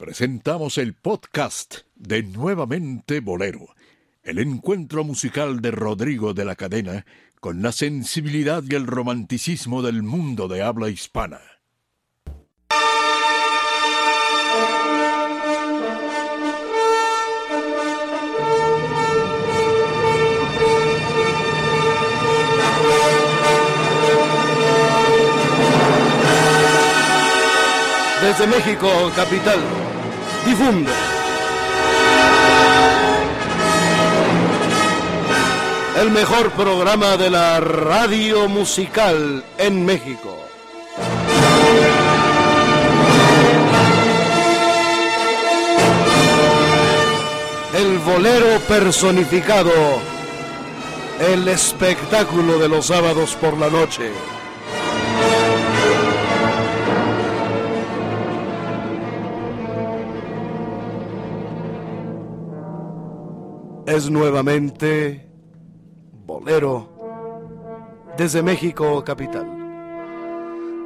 presentamos el podcast de Nuevamente Bolero, el encuentro musical de Rodrigo de la Cadena con la sensibilidad y el romanticismo del mundo de habla hispana. Desde México, capital, difunde. El mejor programa de la radio musical en México. El bolero personificado. El espectáculo de los sábados por la noche. Es nuevamente Bolero desde México capital.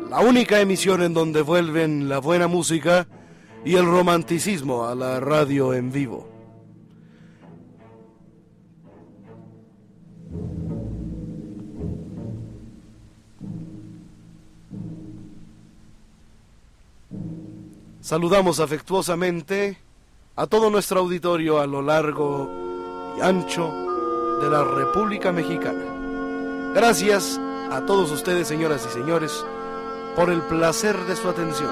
La única emisión en donde vuelven la buena música y el romanticismo a la radio en vivo. Saludamos afectuosamente a todo nuestro auditorio a lo largo y ancho de la República Mexicana. Gracias a todos ustedes, señoras y señores, por el placer de su atención.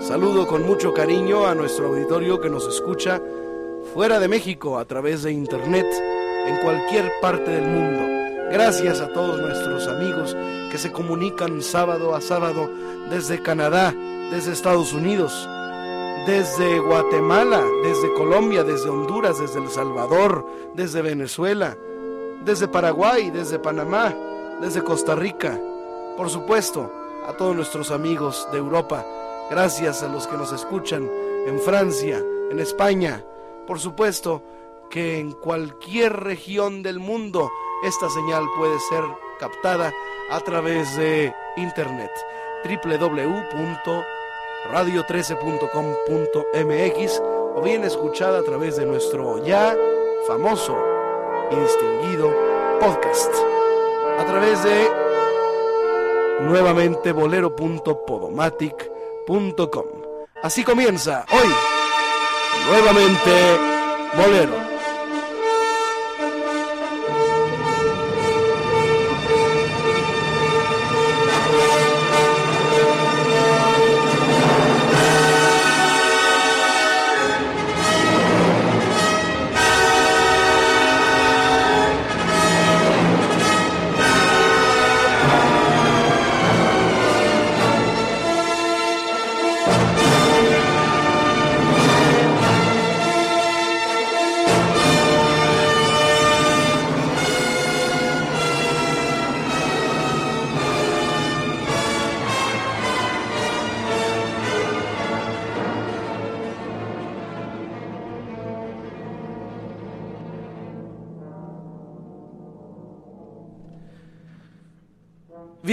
Saludo con mucho cariño a nuestro auditorio que nos escucha fuera de México a través de Internet en cualquier parte del mundo. Gracias a todos nuestros amigos que se comunican sábado a sábado desde Canadá, desde Estados Unidos, desde Guatemala, desde Colombia, desde Honduras, desde El Salvador, desde Venezuela, desde Paraguay, desde Panamá, desde Costa Rica. Por supuesto, a todos nuestros amigos de Europa, gracias a los que nos escuchan en Francia, en España. Por supuesto que en cualquier región del mundo esta señal puede ser captada a través de internet www radio13.com.mx o bien escuchada a través de nuestro ya famoso y distinguido podcast. A través de nuevamente bolero.podomatic.com. Así comienza hoy, nuevamente Bolero.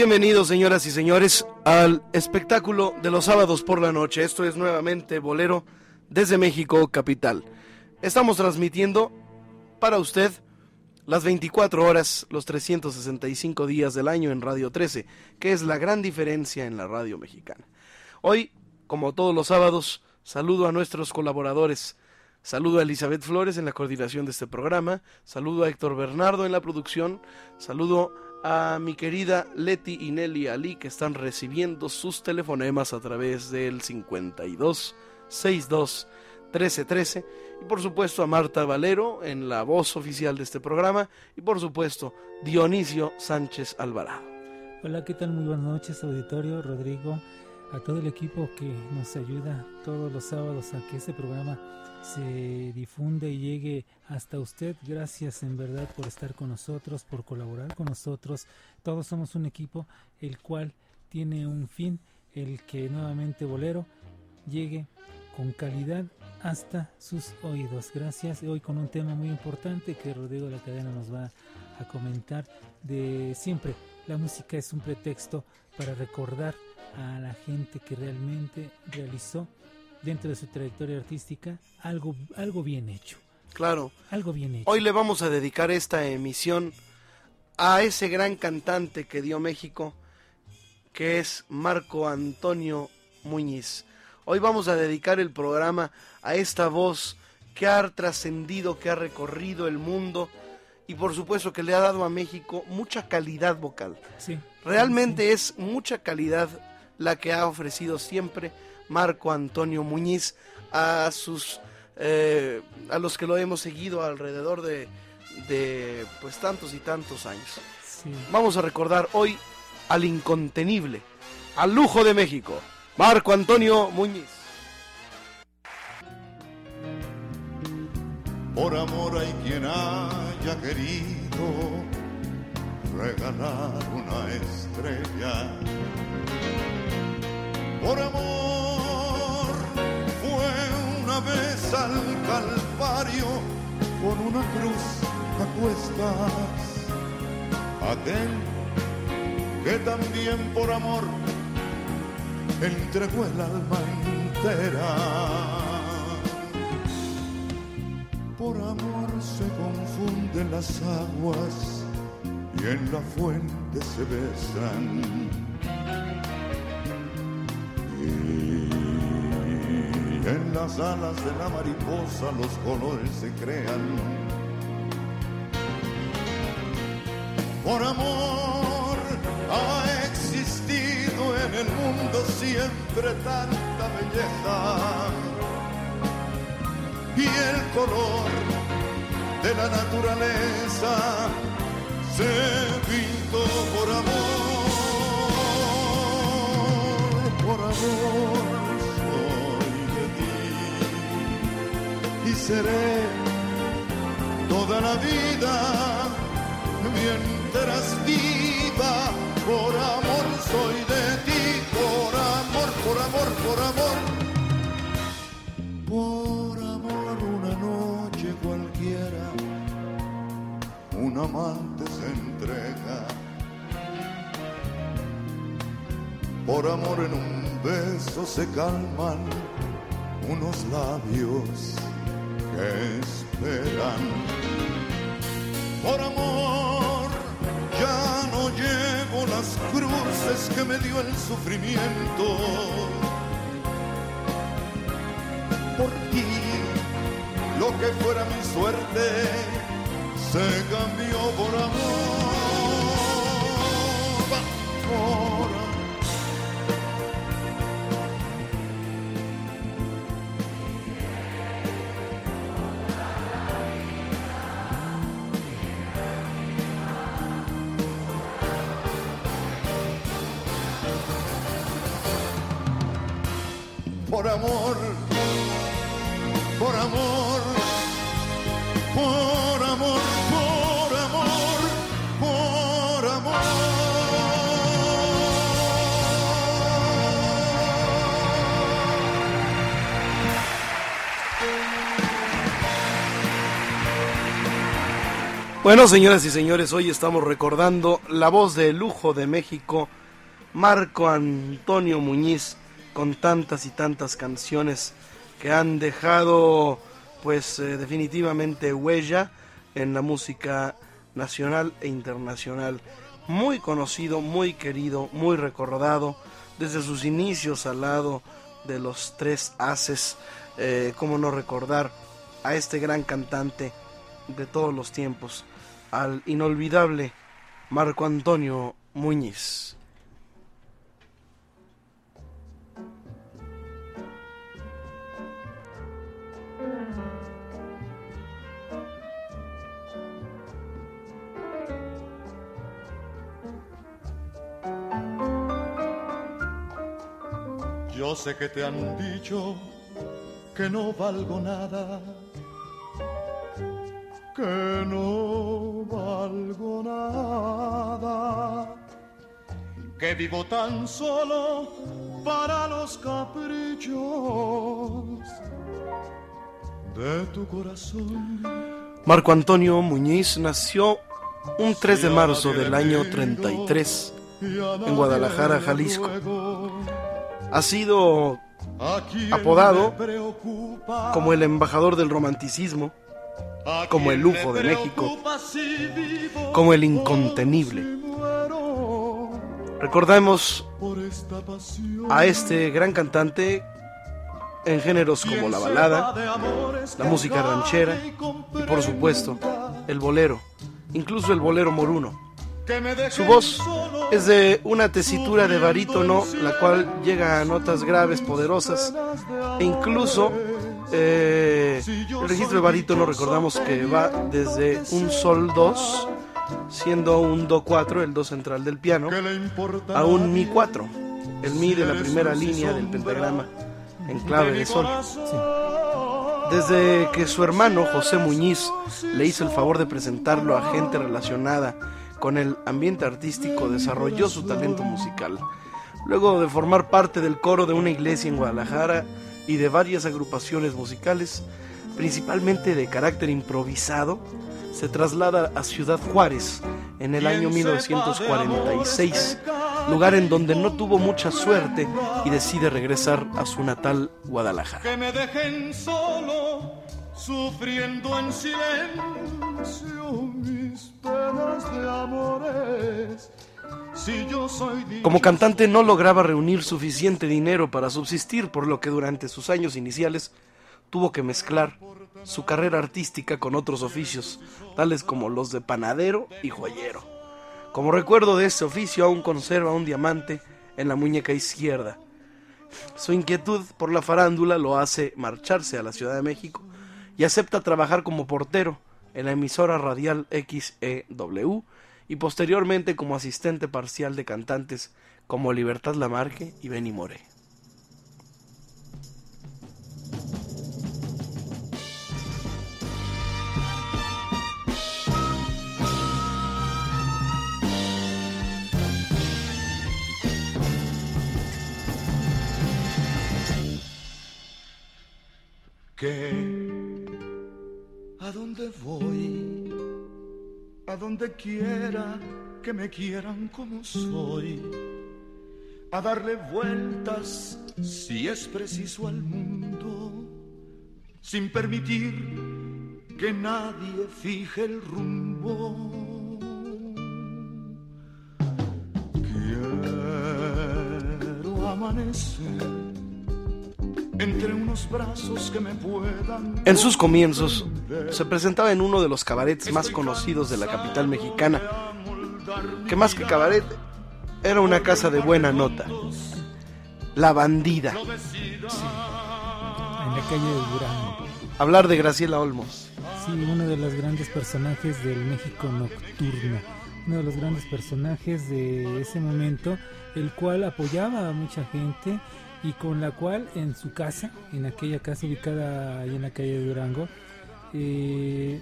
Bienvenidos, señoras y señores, al espectáculo de los sábados por la noche. Esto es nuevamente Bolero desde México, capital. Estamos transmitiendo para usted las 24 horas, los 365 días del año en Radio 13, que es la gran diferencia en la radio mexicana. Hoy, como todos los sábados, saludo a nuestros colaboradores. Saludo a Elizabeth Flores en la coordinación de este programa, saludo a Héctor Bernardo en la producción, saludo a a mi querida Leti y Nelly Ali que están recibiendo sus telefonemas a través del 52 62 13 13 y por supuesto a Marta Valero en la voz oficial de este programa y por supuesto Dionisio Sánchez Alvarado. Hola, ¿qué tal? Muy buenas noches, auditorio, Rodrigo, a todo el equipo que nos ayuda todos los sábados a que este programa se difunde y llegue hasta usted. Gracias en verdad por estar con nosotros, por colaborar con nosotros. Todos somos un equipo el cual tiene un fin, el que nuevamente Bolero llegue con calidad hasta sus oídos. Gracias. Hoy con un tema muy importante que Rodrigo de la Cadena nos va a comentar de siempre. La música es un pretexto para recordar a la gente que realmente realizó dentro de su trayectoria artística algo, algo bien hecho. Claro. Algo bien hecho. Hoy le vamos a dedicar esta emisión a ese gran cantante que dio México, que es Marco Antonio Muñiz. Hoy vamos a dedicar el programa a esta voz que ha trascendido, que ha recorrido el mundo y por supuesto que le ha dado a México mucha calidad vocal. Sí. Realmente es mucha calidad la que ha ofrecido siempre Marco Antonio Muñiz a sus eh, a los que lo hemos seguido alrededor de, de pues tantos y tantos años. Sí. Vamos a recordar hoy al incontenible, al lujo de México, Marco Antonio Muñiz. Por amor hay quien haya querido regalar una estrella. Por amor fue una vez al Calvario con una cruz a cuestas. Aquel que también por amor entregó el alma entera. Por amor se confunden las aguas y en la fuente se besan. Y en las alas de la mariposa los colores se crean. Por amor ha existido en el mundo siempre tanta belleza y el color de la naturaleza se pintó por amor, por amor soy de ti y seré toda la vida mientras viva, por amor soy de ti, por amor, por amor, por amor. Por amor una noche cualquiera, un amante se entrega. Por amor en un beso se calman unos labios que esperan. Por amor ya no llevo las cruces que me dio el sufrimiento por ti. Lo que fuera mi suerte se cambió por amor. Bueno, señoras y señores, hoy estamos recordando la voz de lujo de México, Marco Antonio Muñiz, con tantas y tantas canciones que han dejado, pues eh, definitivamente huella en la música nacional e internacional. Muy conocido, muy querido, muy recordado, desde sus inicios al lado de los tres haces, eh, cómo no recordar a este gran cantante de todos los tiempos, al inolvidable Marco Antonio Muñiz. Yo sé que te han dicho que no valgo nada, que no valgo nada, que vivo tan solo para los caprichos de tu corazón. Marco Antonio Muñiz nació un 3 de marzo del año 33 en Guadalajara, Jalisco. Ha sido apodado como el embajador del romanticismo, como el lujo de México, como el incontenible. Recordemos a este gran cantante en géneros como la balada, la música ranchera y por supuesto el bolero, incluso el bolero moruno. Su voz es de una tesitura de barítono, la cual llega a notas graves, poderosas, e incluso eh, el registro de barítono recordamos que va desde un sol 2, siendo un do 4, el do central del piano, a un mi 4, el mi de la primera línea del pentagrama en clave de sol. Desde que su hermano José Muñiz le hizo el favor de presentarlo a gente relacionada con el ambiente artístico, desarrolló su talento musical. Luego de formar parte del coro de una iglesia en Guadalajara y de varias agrupaciones musicales, principalmente de carácter improvisado, se traslada a Ciudad Juárez en el año 1946, lugar en donde no tuvo mucha suerte y decide regresar a su natal Guadalajara. Que me dejen solo, sufriendo en silencio mis penas de amores. Como cantante no lograba reunir suficiente dinero para subsistir, por lo que durante sus años iniciales tuvo que mezclar su carrera artística con otros oficios, tales como los de panadero y joyero. Como recuerdo de ese oficio aún conserva un diamante en la muñeca izquierda. Su inquietud por la farándula lo hace marcharse a la Ciudad de México y acepta trabajar como portero en la emisora radial XEW y posteriormente como asistente parcial de cantantes como Libertad Lamarque y Benny Moré. que a donde voy, a donde quiera que me quieran como soy, a darle vueltas si es preciso al mundo, sin permitir que nadie fije el rumbo. Quiero amanecer entre unos brazos que me puedan. En sus comienzos, se presentaba en uno de los cabarets más conocidos de la capital mexicana, que más que cabaret era una casa de buena nota. La bandida. En la calle de Durango. Hablar de Graciela Olmos. Sí, uno de los grandes personajes del México nocturno. Uno de los grandes personajes de ese momento, el cual apoyaba a mucha gente y con la cual en su casa, en aquella casa ubicada ahí en la calle de Durango, eh,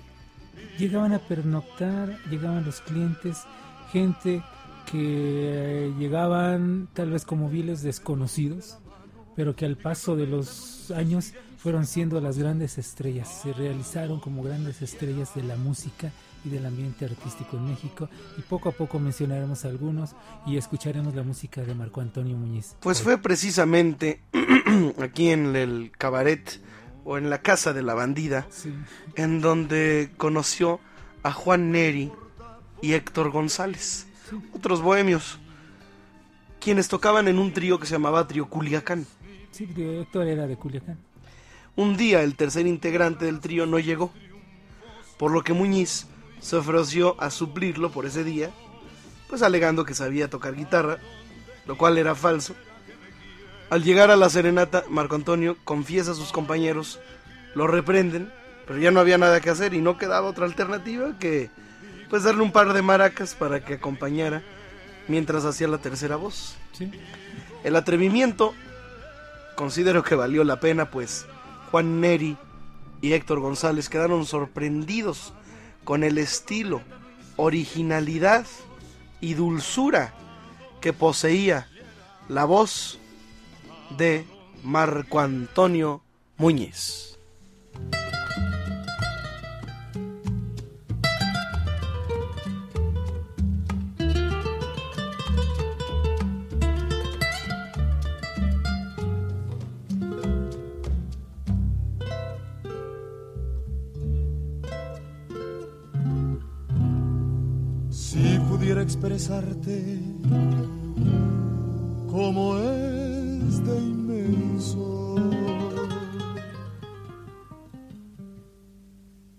llegaban a pernoctar, llegaban los clientes, gente que llegaban tal vez como viles desconocidos, pero que al paso de los años fueron siendo las grandes estrellas, se realizaron como grandes estrellas de la música y del ambiente artístico en México y poco a poco mencionaremos algunos y escucharemos la música de Marco Antonio Muñiz. Pues fue precisamente aquí en el cabaret o en la casa de la bandida Sí. en donde conoció a Juan Neri y Héctor González, otros bohemios, quienes tocaban en un trío que se llamaba Trío Culiacán. Sí, Héctor era de Culiacán. Un día el tercer integrante del trío no llegó, por lo que Muñiz se ofreció a suplirlo por ese día, pues alegando que sabía tocar guitarra, lo cual era falso. Al llegar a la serenata, Marco Antonio confiesa a sus compañeros, lo reprenden, pero ya no había nada que hacer y no quedaba otra alternativa que pues darle un par de maracas para que acompañara mientras hacía la tercera voz. Sí. El atrevimiento considero que valió la pena, pues Juan Neri y Héctor González quedaron sorprendidos con el estilo, originalidad y dulzura que poseía la voz de Marco Antonio Muñiz. Expresarte como es de inmenso.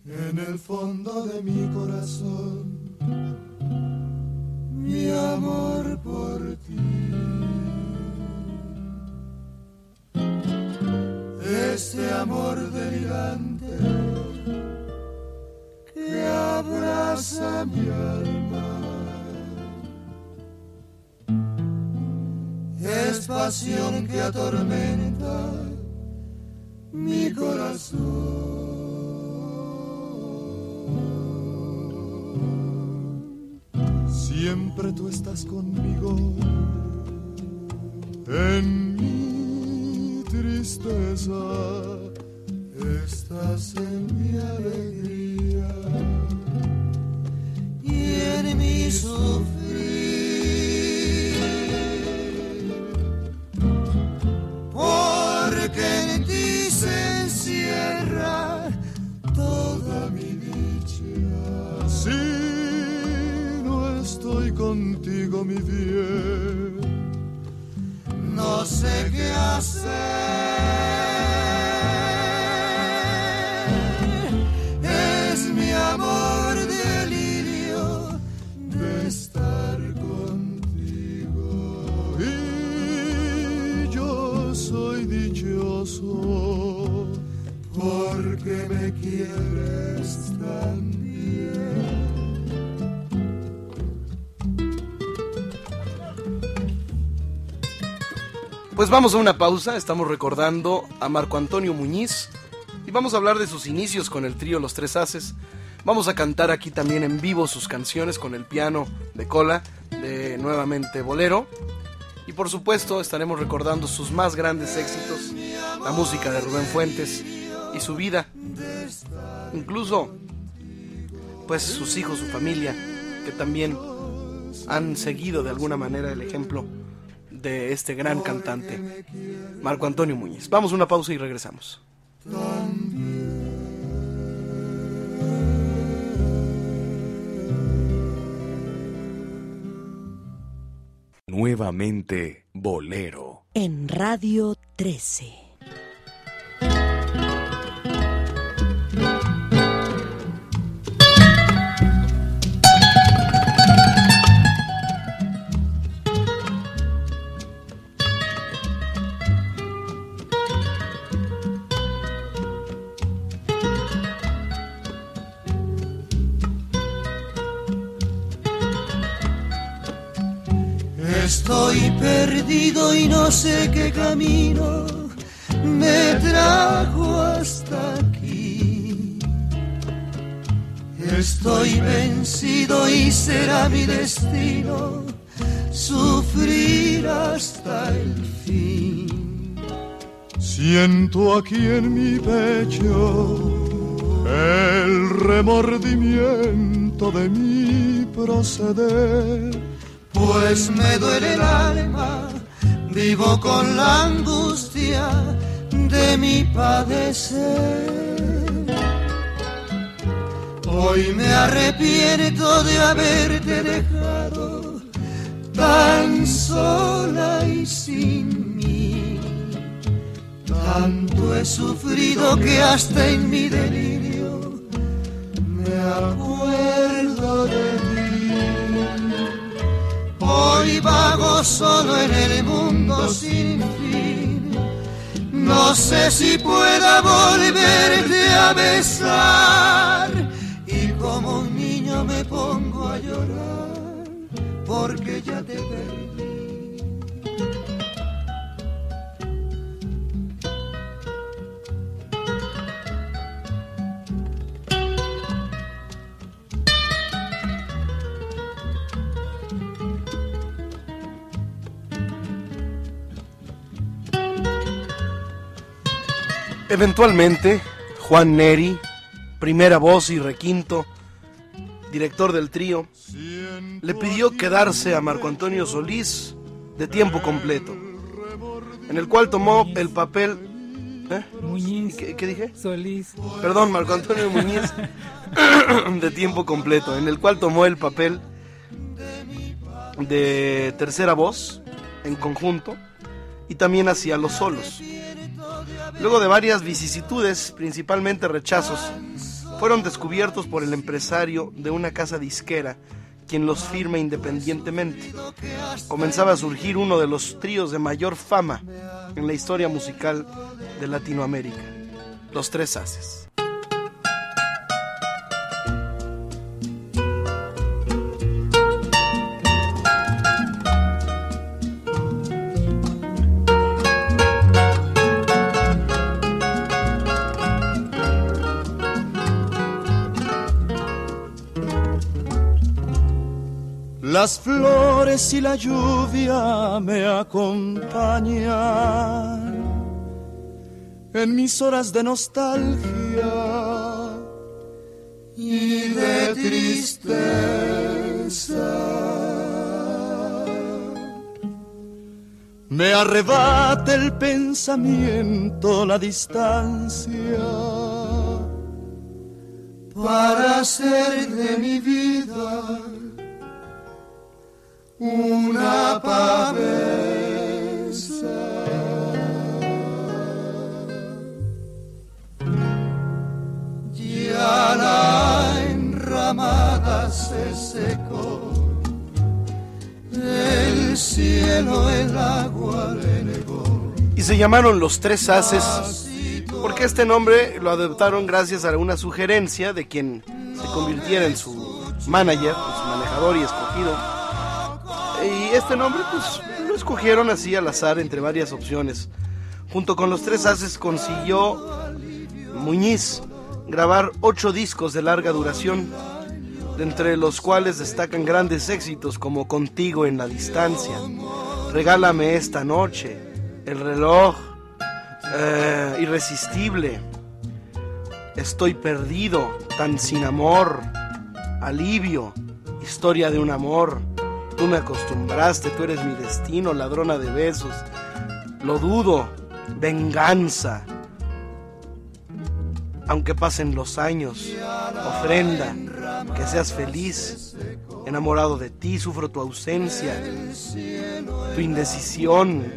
En el fondo de mi corazón, mi amor por ti. Este amor delirante que abraza mi alma. Es pasión que atormenta mi corazón. Siempre tú estás conmigo en mi tristeza. Estás en mi alegría y en mi sufrir. Mi bien, no sé qué hacer. Es mi amor delirio de estar contigo. Y yo soy dichoso porque me quieres tan Pues vamos a una pausa, estamos recordando a Marco Antonio Muñiz y vamos a hablar de sus inicios con el trío Los Tres Haces. Vamos a cantar aquí también en vivo sus canciones con el piano de cola de nuevamente Bolero. Y por supuesto estaremos recordando sus más grandes éxitos, la música de Rubén Fuentes y su vida. Incluso pues sus hijos, su familia, que también han seguido de alguna manera el ejemplo de este gran cantante, Marco Antonio Muñiz. Vamos a una pausa y regresamos. Nuevamente Bolero. En Radio 13. Perdido y no sé qué camino me trajo hasta aquí. Estoy vencido y será mi destino sufrir hasta el fin. Siento aquí en mi pecho el remordimiento de mi proceder pues me duele el alma, vivo con la angustia de mi padecer. Hoy me arrepiento de haberte dejado tan sola y sin mí. Tanto he sufrido que hasta en mi delirio me acuerdo de ti. Hoy vago solo en el mundo sin fin. No sé si pueda volverte a besar. Y como un niño me pongo a llorar porque ya te perdí. Eventualmente, Juan Neri, primera voz y requinto, director del trío, le pidió quedarse a Marco Antonio Solís de tiempo completo, en el cual tomó el papel... ¿eh? Muñiz. ¿Qué, qué dije? Solís. Perdón, Marco Antonio Muñiz, de tiempo completo, en el cual tomó el papel de tercera voz en conjunto y también hacía los solos. Luego de varias vicisitudes, principalmente rechazos, fueron descubiertos por el empresario de una casa disquera, quien los firma independientemente. Comenzaba a surgir uno de los tríos de mayor fama en la historia musical de Latinoamérica, los Tres Haces. Las flores y la lluvia me acompañan en mis horas de nostalgia y de tristeza. Me arrebata el pensamiento la distancia para hacer de mi vida una pavesa. Ya la enramada se secó, el cielo el agua le negó. Y se llamaron los Tres Haces porque este nombre lo adoptaron gracias a una sugerencia de quien se convirtiera en su manager, en su manejador y escogido este nombre pues lo escogieron así al azar entre varias opciones. Junto con los tres haces consiguió Muñiz grabar ocho discos de larga duración, entre los cuales destacan grandes éxitos como Contigo en la distancia, Regálame esta noche, El reloj, eh, Irresistible, Estoy perdido, Tan sin amor, Alivio, Historia de un amor, Tú me acostumbraste, tú eres mi destino, ladrona de besos. Lo dudo, venganza. Aunque pasen los años, ofrenda, que seas feliz, enamorado de ti, sufro tu ausencia, tu indecisión,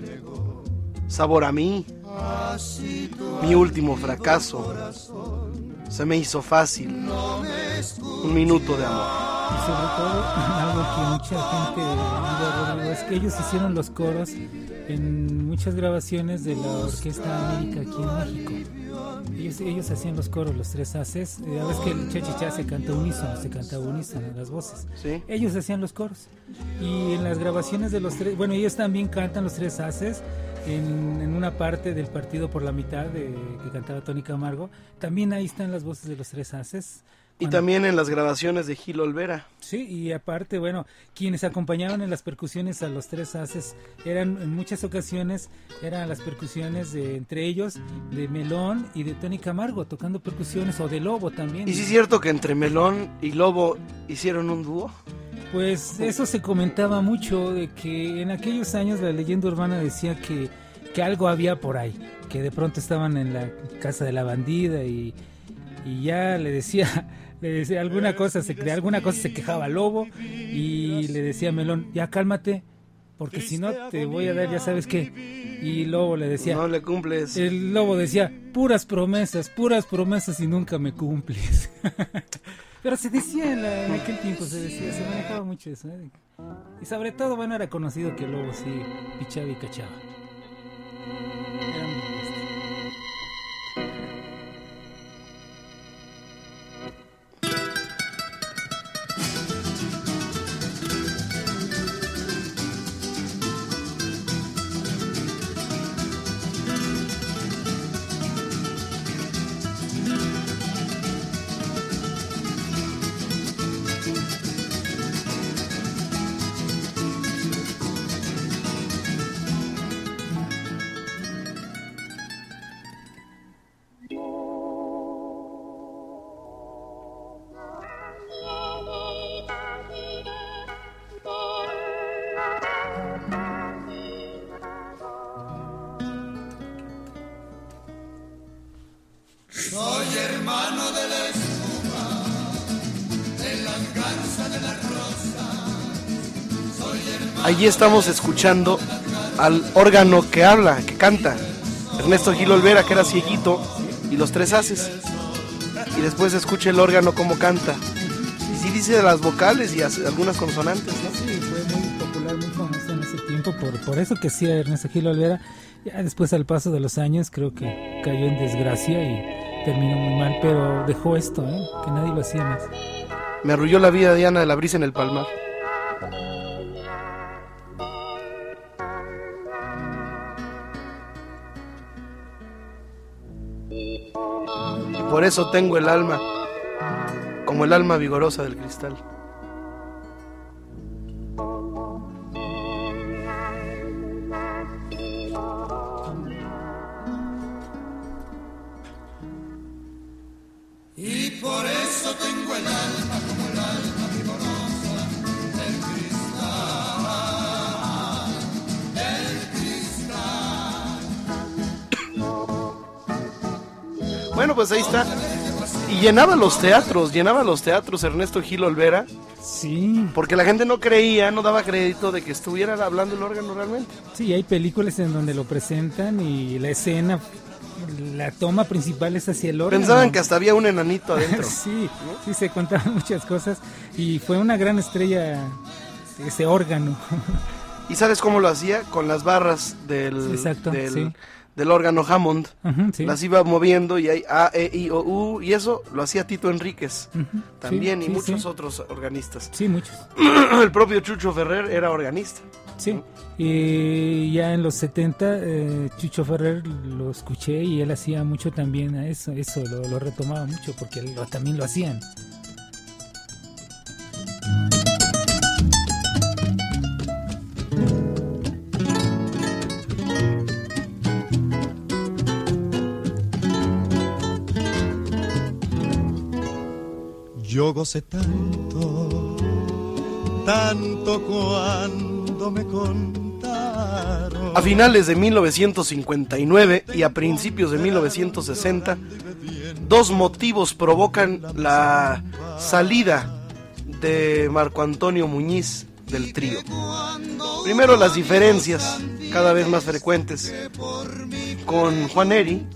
sabor a mí, mi último fracaso. Se me hizo fácil, un minuto de amor y sobre todo algo que mucha gente es que ellos hicieron los coros en muchas grabaciones de la Orquesta América aquí en México. Ellos, ellos hacían los coros, los tres haces. Ya eh, ves que el cha se canta unísono, se canta unísono las voces. Ellos hacían los coros. Y en las grabaciones de los tres, bueno, ellos también cantan los tres haces. En, en, una parte del partido por la mitad de, que cantaba Tony Camargo, también ahí están las voces de los tres haces. Y también en las grabaciones de Gil Olvera. Sí, y aparte, bueno, quienes acompañaban en las percusiones a los tres haces eran en muchas ocasiones eran las percusiones de entre ellos de Melón y de Tony Camargo tocando percusiones o de Lobo también. ¿Y si es cierto que entre Melón y Lobo hicieron un dúo? Pues eso se comentaba mucho de que en aquellos años la leyenda urbana decía que que algo había por ahí, que de pronto estaban en la casa de la bandida y, y ya le decía le decía alguna cosa, se, de alguna cosa se quejaba Lobo y le decía Melón, ya cálmate, porque si no te voy a dar, ya sabes qué. Y Lobo le decía, no le cumples. El Lobo decía, puras promesas, puras promesas y nunca me cumples. Pero se decía en, aquel tiempo, se decía, se manejaba mucho eso. ¿eh? Y sobre todo, bueno, era conocido que Lobo sí pichaba y cachaba. Estamos escuchando al órgano que habla, que canta. Ernesto Gil Olvera, que era cieguito, y los tres haces. Y después escucha el órgano como canta. Y sí dice de las vocales y algunas consonantes, ¿no? Sí, fue muy popular, muy famoso en ese tiempo, por, por eso que hacía Ernesto Gil Olvera. Ya después al paso de los años creo que cayó en desgracia y terminó muy mal, pero dejó esto, ¿eh? que nadie lo hacía más. Me arrulló la vida Diana de la brisa en el palmar. Por eso tengo el alma como el alma vigorosa del cristal. Bueno, pues ahí está. Y llenaba los teatros, llenaba los teatros Ernesto Gil Olvera, Sí, porque la gente no creía, no daba crédito de que estuviera hablando el órgano realmente. sí, hay películas en donde lo presentan y la escena, la toma principal es hacia el órgano. Pensaban que hasta había un enanito adentro. sí, sí, se contaban muchas cosas y fue una gran estrella ese órgano. ¿Y sabes cómo lo hacía? Con las barras del, Exacto, del, sí. Del órgano Hammond. Sí. Las iba moviendo y hay A, E, I, O, U. Y eso lo hacía Tito Enríquez también sí, y sí, muchos otros organistas. Sí, muchos. El propio Chucho Ferrer era organista. Sí, y ya en los 70 eh, Chucho Ferrer lo escuché y él hacía mucho también a eso, eso lo, lo retomaba mucho porque lo- también lo hacían. Tanto, tanto me contaron. A finales de 1959 y a principios de 1960, dos motivos provocan la salida de Marco Antonio Muñiz del trío. Primero las diferencias cada vez más frecuentes con Juan Eri,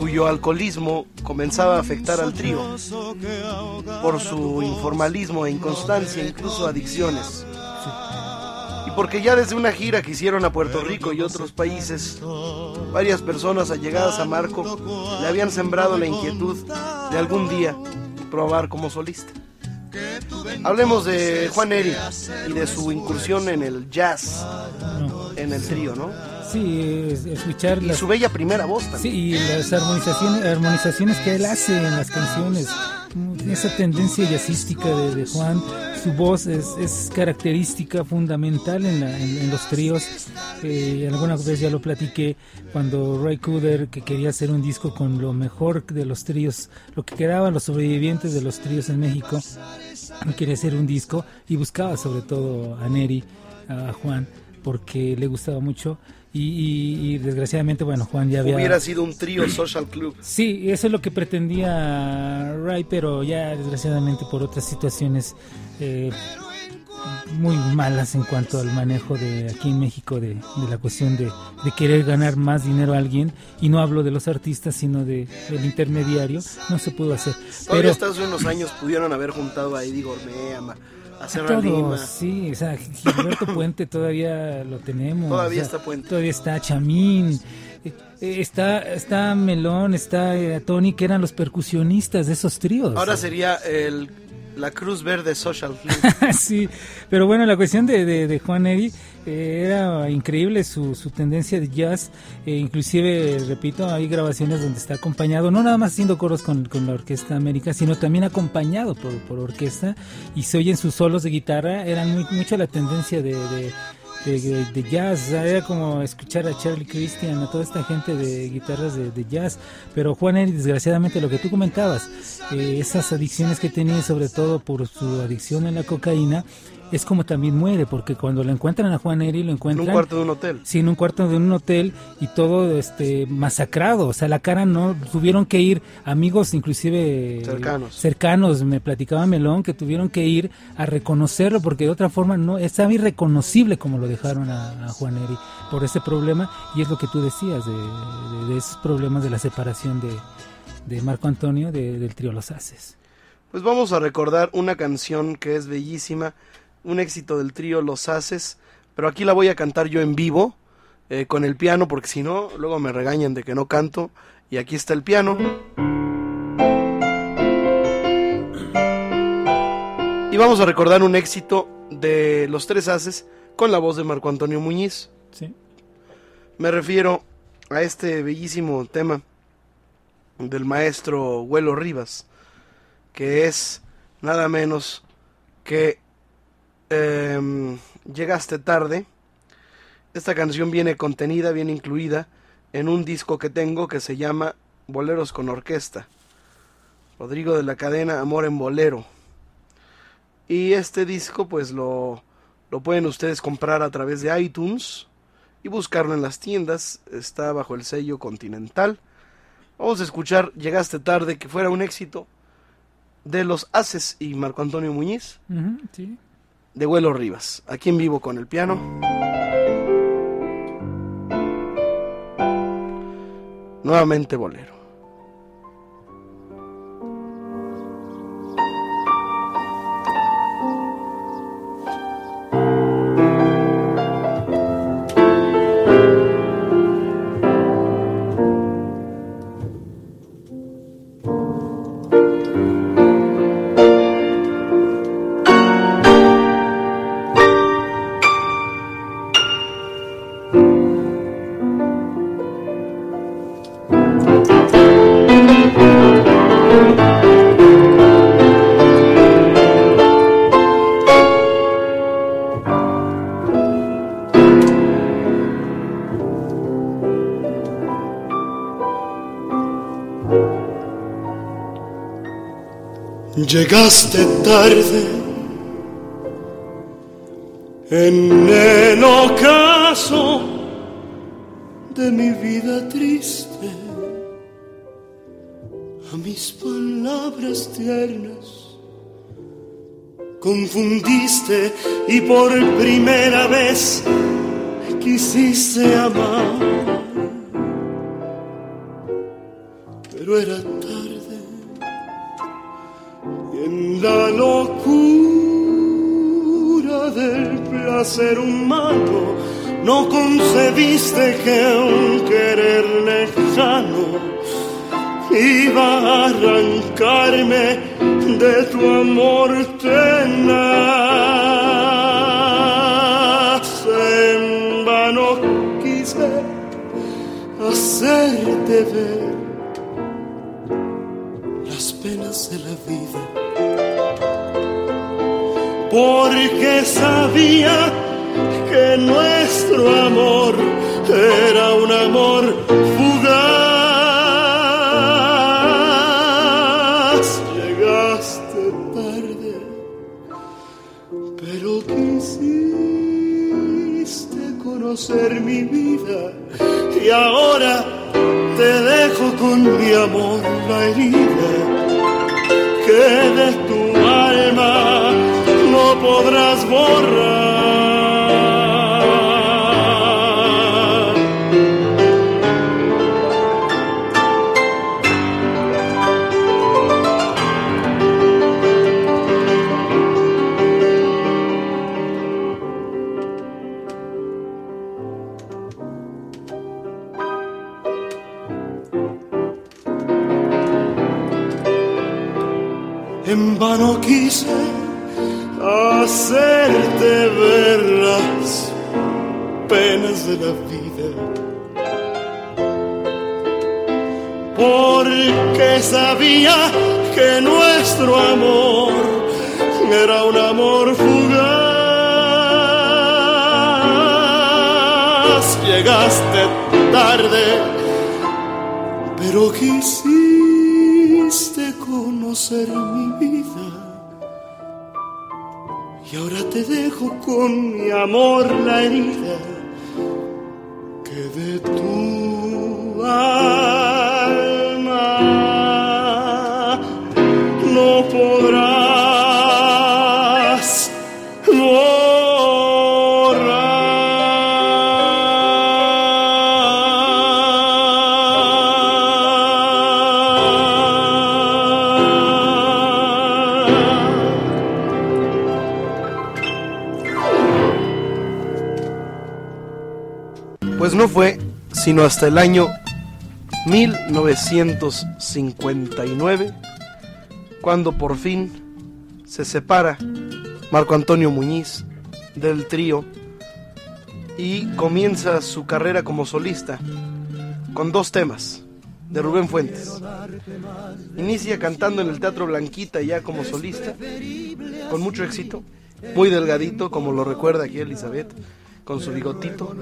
cuyo alcoholismo comenzaba a afectar al trío por su informalismo e inconstancia, incluso adicciones. Y porque ya desde una gira que hicieron a Puerto Rico y otros países, varias personas allegadas a Marco le habían sembrado la inquietud de algún día probar como solista. Hablemos de Juan Eri y de su incursión en el jazz, en el trío, ¿no? Sí, es- escuchar Y las, su bella primera voz también. sí, y las armonizaciones, armonizaciones que él hace en las canciones, esa tendencia jazzística de, de Juan, su voz es, es característica fundamental en, la- en- en los tríos. Eh, alguna vez ya lo platiqué cuando Ray Cooder, que quería hacer un disco con lo mejor de los tríos, lo que quedaban los sobrevivientes de los tríos en México, quería hacer un disco y buscaba sobre todo a Neri, a Juan, porque le gustaba mucho. Y, y- y desgraciadamente, bueno, Juan ya había... Hubiera sido un trío social club. Sí, eso es lo que pretendía Ray, pero ya desgraciadamente por otras situaciones eh, muy malas en cuanto al manejo de aquí en México de, de la cuestión de, de querer ganar más dinero a alguien, y no hablo de los artistas, sino de, del intermediario, no se pudo hacer. Pero hasta hace unos años pudieron haber juntado a Eddie Gourmet, a, Ma- a Lima. todos, sí, o sea, Gilberto Puente todavía lo tenemos. Todavía o sea, está Puente. Todavía está Chamín. eh, Está, está Melón, está eh, Tony, que eran los percusionistas de esos tríos. Ahora sería el, la Cruz Verde Social sí, pero bueno, la cuestión de, de, de Juan Eri eh, era increíble su, su tendencia de jazz, eh, inclusive, repito, hay grabaciones donde está acompañado, no nada más haciendo coros con, con la Orquesta América, sino también acompañado por, por orquesta y se oyen sus solos de guitarra, eran mucho la tendencia de... de de, jazz, era como escuchar a Charlie Christian, a toda esta gente de guitarras de, de jazz, pero Juan Eri, desgraciadamente, lo que tú comentabas, eh, esas adicciones que tenía, sobre todo por su adicción a la cocaína, es como también muere, porque cuando lo encuentran a Juan Eri, lo encuentran... En un cuarto de un hotel. Sí, en un cuarto de un hotel y todo este masacrado, o sea, la cara no, tuvieron que ir amigos inclusive Cercanos. cercanos, me platicaba Melón, que tuvieron que ir a reconocerlo, porque de otra forma no, estaba irreconocible como lo dejaron a, a Juan Eri por ese problema, y es lo que tú decías, de, de- de esos problemas de la separación de, de Marco Antonio de- del trío Los Haces. Pues vamos a recordar una canción que es bellísima, un éxito del trío Los Haces, pero aquí la voy a cantar yo en vivo, eh, con el piano, porque si no, luego me regañan de que no canto, y aquí está el piano. Y vamos a recordar un éxito de Los Tres Haces con la voz de Marco Antonio Muñiz. Sí. Me refiero a este bellísimo tema del maestro Huelo Rivas, que es nada menos que em, Llegaste tarde. Esta canción viene contenida, viene incluida en un disco que tengo que se llama Boleros con Orquesta. Rodrigo de la cadena Amor en Bolero. Y este disco pues lo, lo pueden ustedes comprar a través de iTunes y buscarlo en las tiendas. Está bajo el sello Continental. Vamos a escuchar Llegaste tarde, que fuera un éxito de los Haces y Marco Antonio Muñiz. De Huelo Rivas, aquí en vivo con el piano. Nuevamente bolero. Llegaste tarde en el ocaso de mi vida triste. A mis palabras tiernas confundiste y por primera vez quisiste amar. Pero era tarde la locura del placer humano no concebiste que un querer lejano iba a arrancarme de tu amor tenaz. En vano quise hacerte ver las penas de la vida. Porque sabía que nuestro amor era un amor fugaz. Llegaste tarde, pero quisiste conocer mi vida y ahora te dejo con mi amor la herida podrás borrar. La vida. Porque sabía que nuestro amor era un amor fugaz. Llegaste tarde, pero quisiste conocer mi vida. Y ahora te dejo con mi amor la herida sino hasta el año 1959 cuando por fin se separa Marco Antonio Muñiz del trío y comienza su carrera como solista con dos temas de Rubén Fuentes. Inicia cantando en el Teatro Blanquita ya como solista, con mucho éxito, muy delgadito, como lo recuerda aquí Elizabeth, con su bigotito,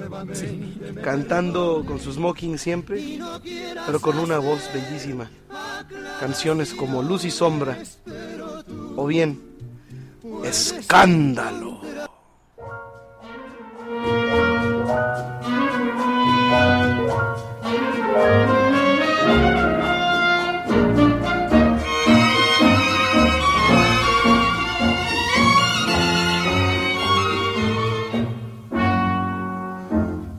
cantando con su smoking siempre, pero con una voz bellísima. Canciones como Luz y Sombra, o bien Escándalo.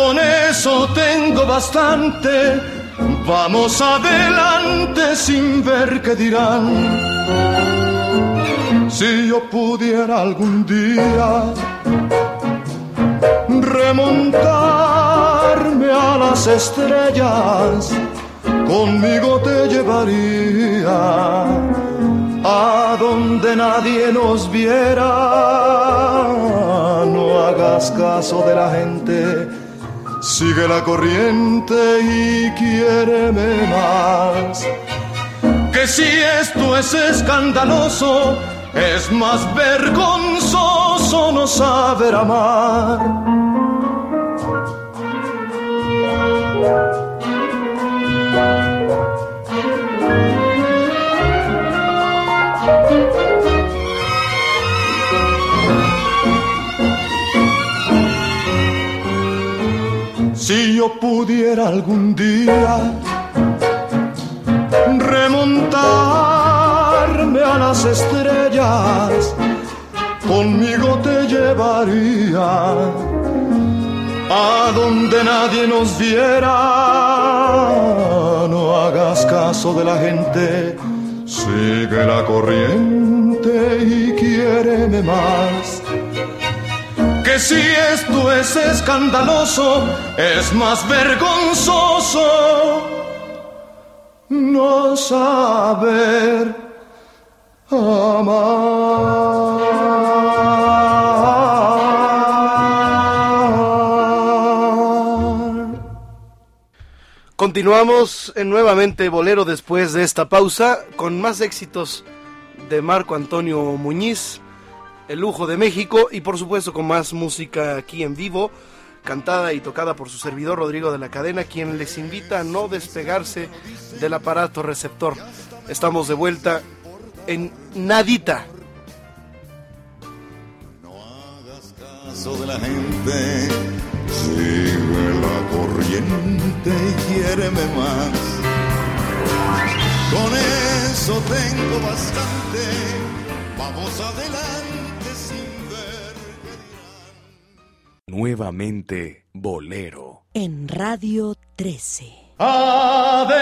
Con eso tengo bastante. Vamos adelante sin ver qué dirán. Si yo pudiera algún día remontarme a las estrellas, conmigo te llevaría a donde nadie nos viera. No hagas caso de la gente Sigue la corriente y quiéreme más. Que si esto es escandaloso, es más vergonzoso no saber amar. Yo pudiera algún día remontarme a las estrellas, conmigo te llevaría a donde nadie nos viera. No hagas caso de la gente, sigue la corriente y quiéreme más si esto es escandaloso, es más vergonzoso no saber amar. Continuamos en nuevamente Bolero después de esta pausa con más éxitos de Marco Antonio Muñiz, El lujo de México y por supuesto con más música aquí en vivo, cantada y tocada por su servidor Rodrigo de la Cadena, quien les invita a no despegarse del aparato receptor. Estamos de vuelta en Nadita. caso de la gente, sigue la corriente y quiéreme más. Con eso tengo bastante, vamos adelante Nuevamente Bolero. En Radio 13. Adelante,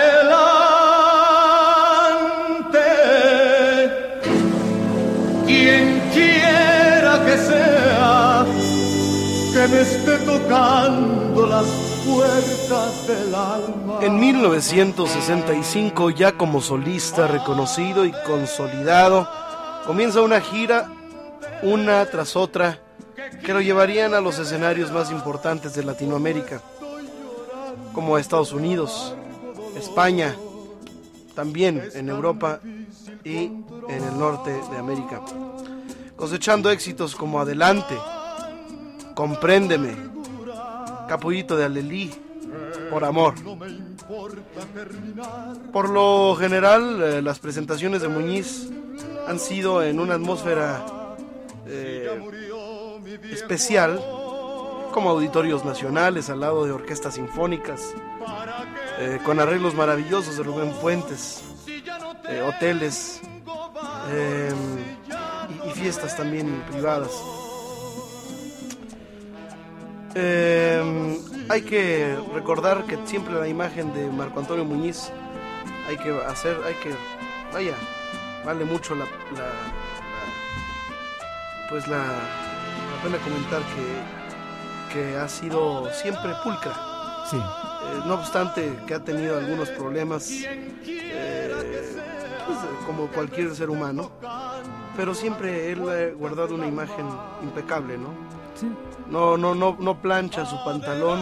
quien quiera que sea, que me esté tocando las puertas del alma. En 1965, ya como solista reconocido y consolidado, comienza una gira, una tras otra, que lo llevarían a los escenarios más importantes de Latinoamérica, como Estados Unidos, España, también en Europa y en el norte de América, cosechando éxitos como Adelante, Compréndeme, Capullito de Alelí, Por Amor. Por lo general, eh, las presentaciones de Muñiz han sido en una atmósfera especial, como auditorios nacionales al lado de orquestas sinfónicas, eh, con arreglos maravillosos de Rubén Fuentes, eh, hoteles eh, y, fiestas también privadas. Eh, hay que recordar que siempre la imagen de Marco Antonio Muñiz hay que hacer, hay que, vaya, vale mucho la- la- pues la, la pena comentar que, que ha sido siempre pulcra. Sí. Eh, no obstante que ha tenido algunos problemas, eh, pues, como cualquier ser humano, pero siempre él ha guardado una imagen impecable, ¿no? Sí. No, no, no, no plancha su pantalón,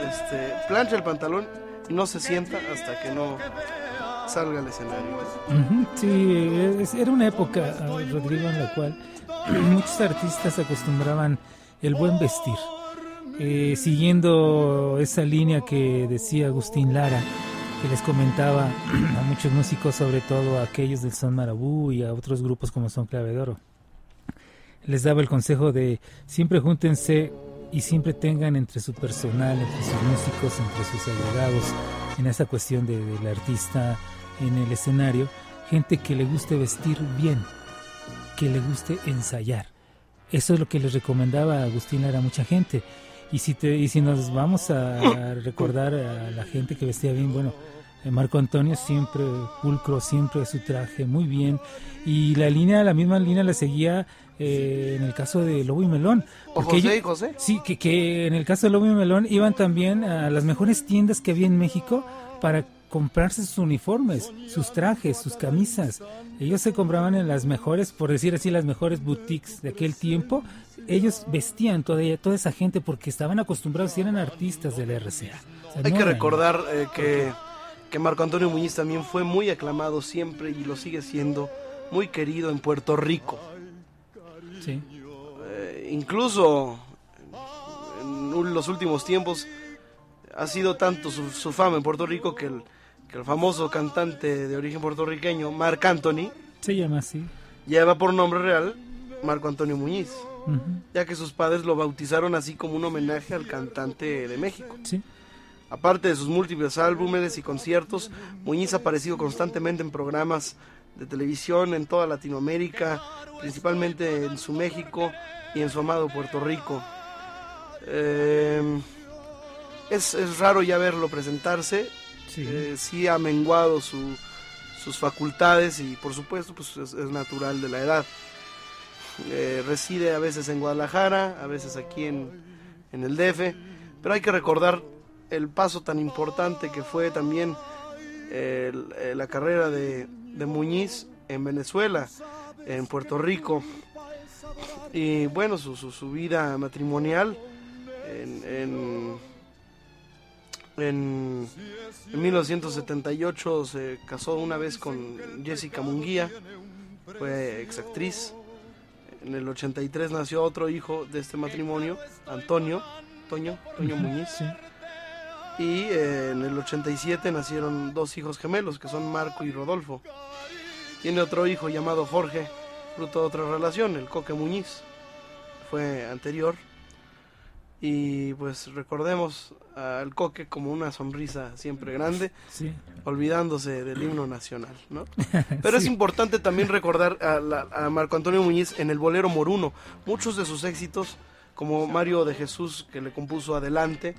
este, plancha el pantalón y no se sienta hasta que no salga al escenario. Sí, es- era una época, Rodrigo, en la cual muchos artistas acostumbraban el buen vestir, Eh, siguiendo esa línea que decía Agustín Lara, que les comentaba a muchos músicos, sobre todo a aquellos del Son Marabú y a otros grupos como Son Clave de Oro. Les daba el consejo de siempre júntense y siempre tengan entre su personal, entre sus músicos, entre sus agregados, en esa cuestión de- del artista en el escenario, gente que le guste vestir bien, que le guste ensayar. Eso es lo que les recomendaba Agustín Lara a mucha gente. Y si, te, y si nos vamos a recordar a la gente que vestía bien, bueno, Marco Antonio siempre pulcro, siempre su traje muy bien. Y la línea, la misma línea la seguía eh, en el caso de Lobo y Melón. O porque José ellos- y José. Sí, que, que en el caso de Lobo y Melón iban también a las mejores tiendas que había en México para comprarse sus uniformes, sus trajes, sus camisas. Ellos se compraban en las mejores, por decir así, las mejores boutiques de aquel tiempo. Ellos vestían toda, toda esa gente porque estaban acostumbrados y eran artistas del RCA. O sea, Hay no que recordar eh, que, que Marco Antonio Muñiz también fue muy aclamado siempre y lo sigue siendo muy querido en Puerto Rico. Sí. Eh, incluso en los últimos tiempos ha sido tanto su, su fama en Puerto Rico que el, que el famoso cantante de origen puertorriqueño, Marc Anthony, Se llama así. lleva por nombre real Marco Antonio Muñiz, ya que sus padres lo bautizaron así como un homenaje al cantante de México. Sí. Aparte de sus múltiples álbumes y conciertos, Muñiz ha aparecido constantemente en programas de televisión en toda Latinoamérica, principalmente en su México y en su amado Puerto Rico. Eh, es, es raro ya verlo presentarse, Sí. eh, sí ha menguado su- sus facultades y por supuesto pues es, natural de la edad. Eh, reside a veces en Guadalajara, a veces aquí en, en el DF, pero hay que recordar el paso tan importante que fue también eh, la carrera de, de Muñiz en Venezuela, en Puerto Rico, y bueno, su, su, su vida matrimonial en, en, en, en 1978 se casó una vez con Jessica Munguía, fue exactriz. En el 83 nació otro hijo de este matrimonio, Antonio, Toño, Toño Muñiz. Sí. Y eh, en el 87 nacieron dos hijos gemelos, que son Marco y Rodolfo. Tiene otro hijo llamado Jorge, fruto de otra relación, el Coque Muñiz. Fue anterior. Y pues recordemos al Coque como una sonrisa siempre grande, Sí. olvidándose del himno nacional, ¿no? Pero es importante también recordar a, la- a Marco Antonio Muñiz en el bolero Moruno. Muchos de sus éxitos, como Mario de Jesús, que le compuso Adelante,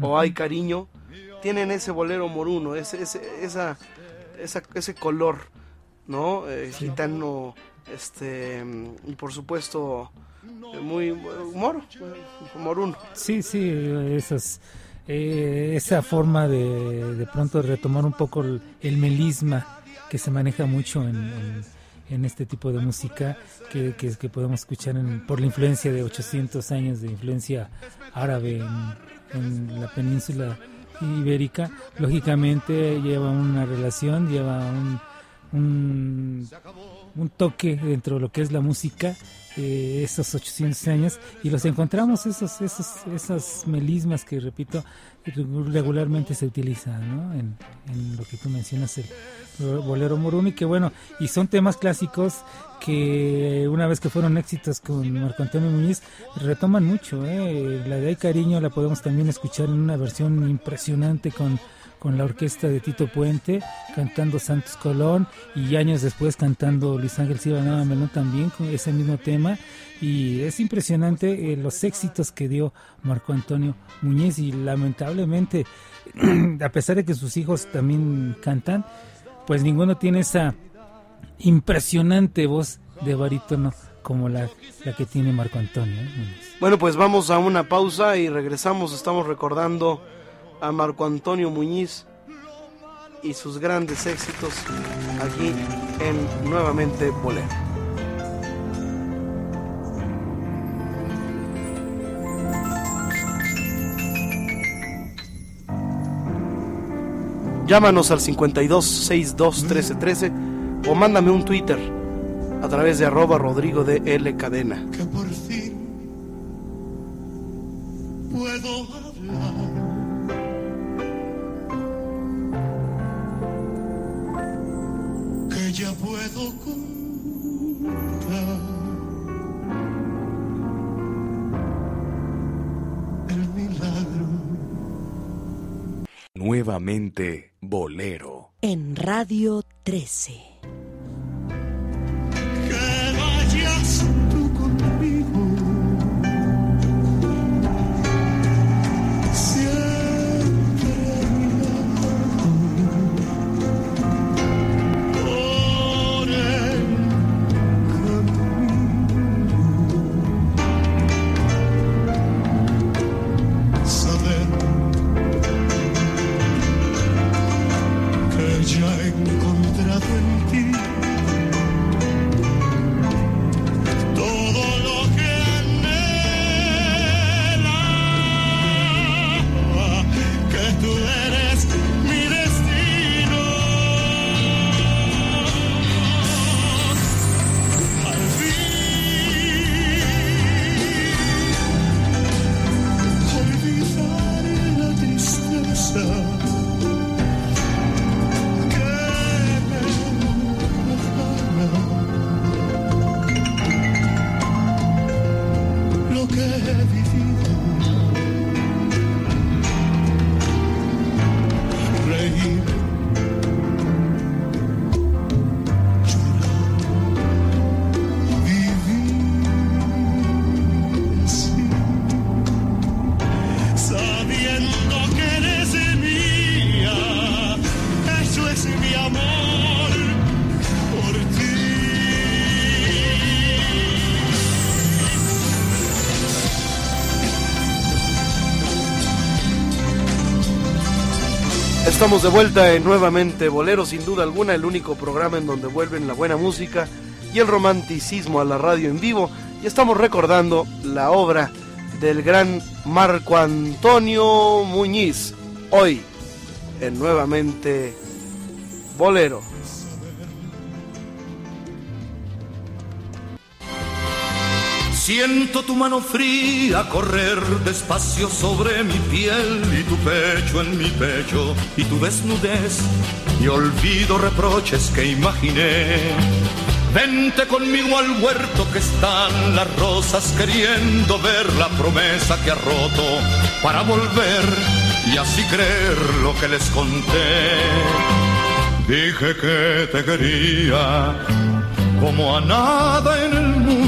o Hay Cariño, tienen ese bolero Moruno, ese, ese, esa, esa- ese color, ¿no? Eh, Gitano, este, y por supuesto, muy moro, moruno. Sí, sí, esas, eh, esa forma de, de pronto retomar un poco el, el melisma que se maneja mucho en, en- este tipo de música que, que, podemos escuchar en, por la influencia de 800 años de influencia árabe en, en la península ibérica, lógicamente lleva una relación, lleva un, un, un toque dentro de lo que es la música eh, esos 800 años y los encontramos esos esos esas melismas que repito regularmente se utilizan ¿no? en, lo que tú mencionas el bolero moruno y que bueno y son temas clásicos que una vez que fueron éxitos con Marco Antonio Muñiz retoman mucho ¿eh? la de Ay Cariño la podemos también escuchar en una versión impresionante con con la orquesta de Tito Puente, cantando Santos Colón y años después cantando Luis Ángel Silva Melón también con ese mismo tema. Y es impresionante eh, los éxitos que dio Marco Antonio Muñiz y lamentablemente, a pesar de que sus hijos también cantan, pues ninguno tiene esa impresionante voz de barítono como la, la que tiene Marco Antonio. Bueno, pues vamos a una pausa y regresamos. Estamos recordando a Marco Antonio Muñiz y sus grandes éxitos aquí en Nuevamente Bolero. Llámanos al 52 62 13 13 o mándame un Twitter a través de arroba Rodrigo de L Cadena. Que por fin puedo hablar. Puedo contar el milagro. Nuevamente Bolero. En Radio 13. Estamos de vuelta en nuevamente Bolero, sin duda alguna, el único programa en donde vuelven la buena música y el romanticismo a la radio en vivo. Y estamos recordando la obra del gran Marco Antonio Muñiz, hoy en nuevamente Bolero. Siento tu mano fría correr despacio sobre mi piel y tu pecho en mi pecho y tu desnudez y olvido reproches que imaginé. Vente conmigo al huerto que están las rosas queriendo ver la promesa que ha roto para volver y así creer lo que les conté. Dije que te quería como a nada en el mundo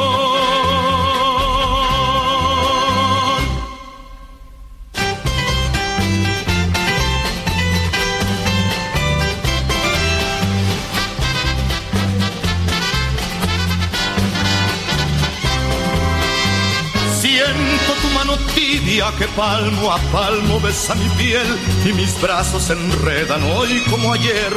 Día que palmo a palmo besa mi piel y mis brazos se enredan hoy como ayer.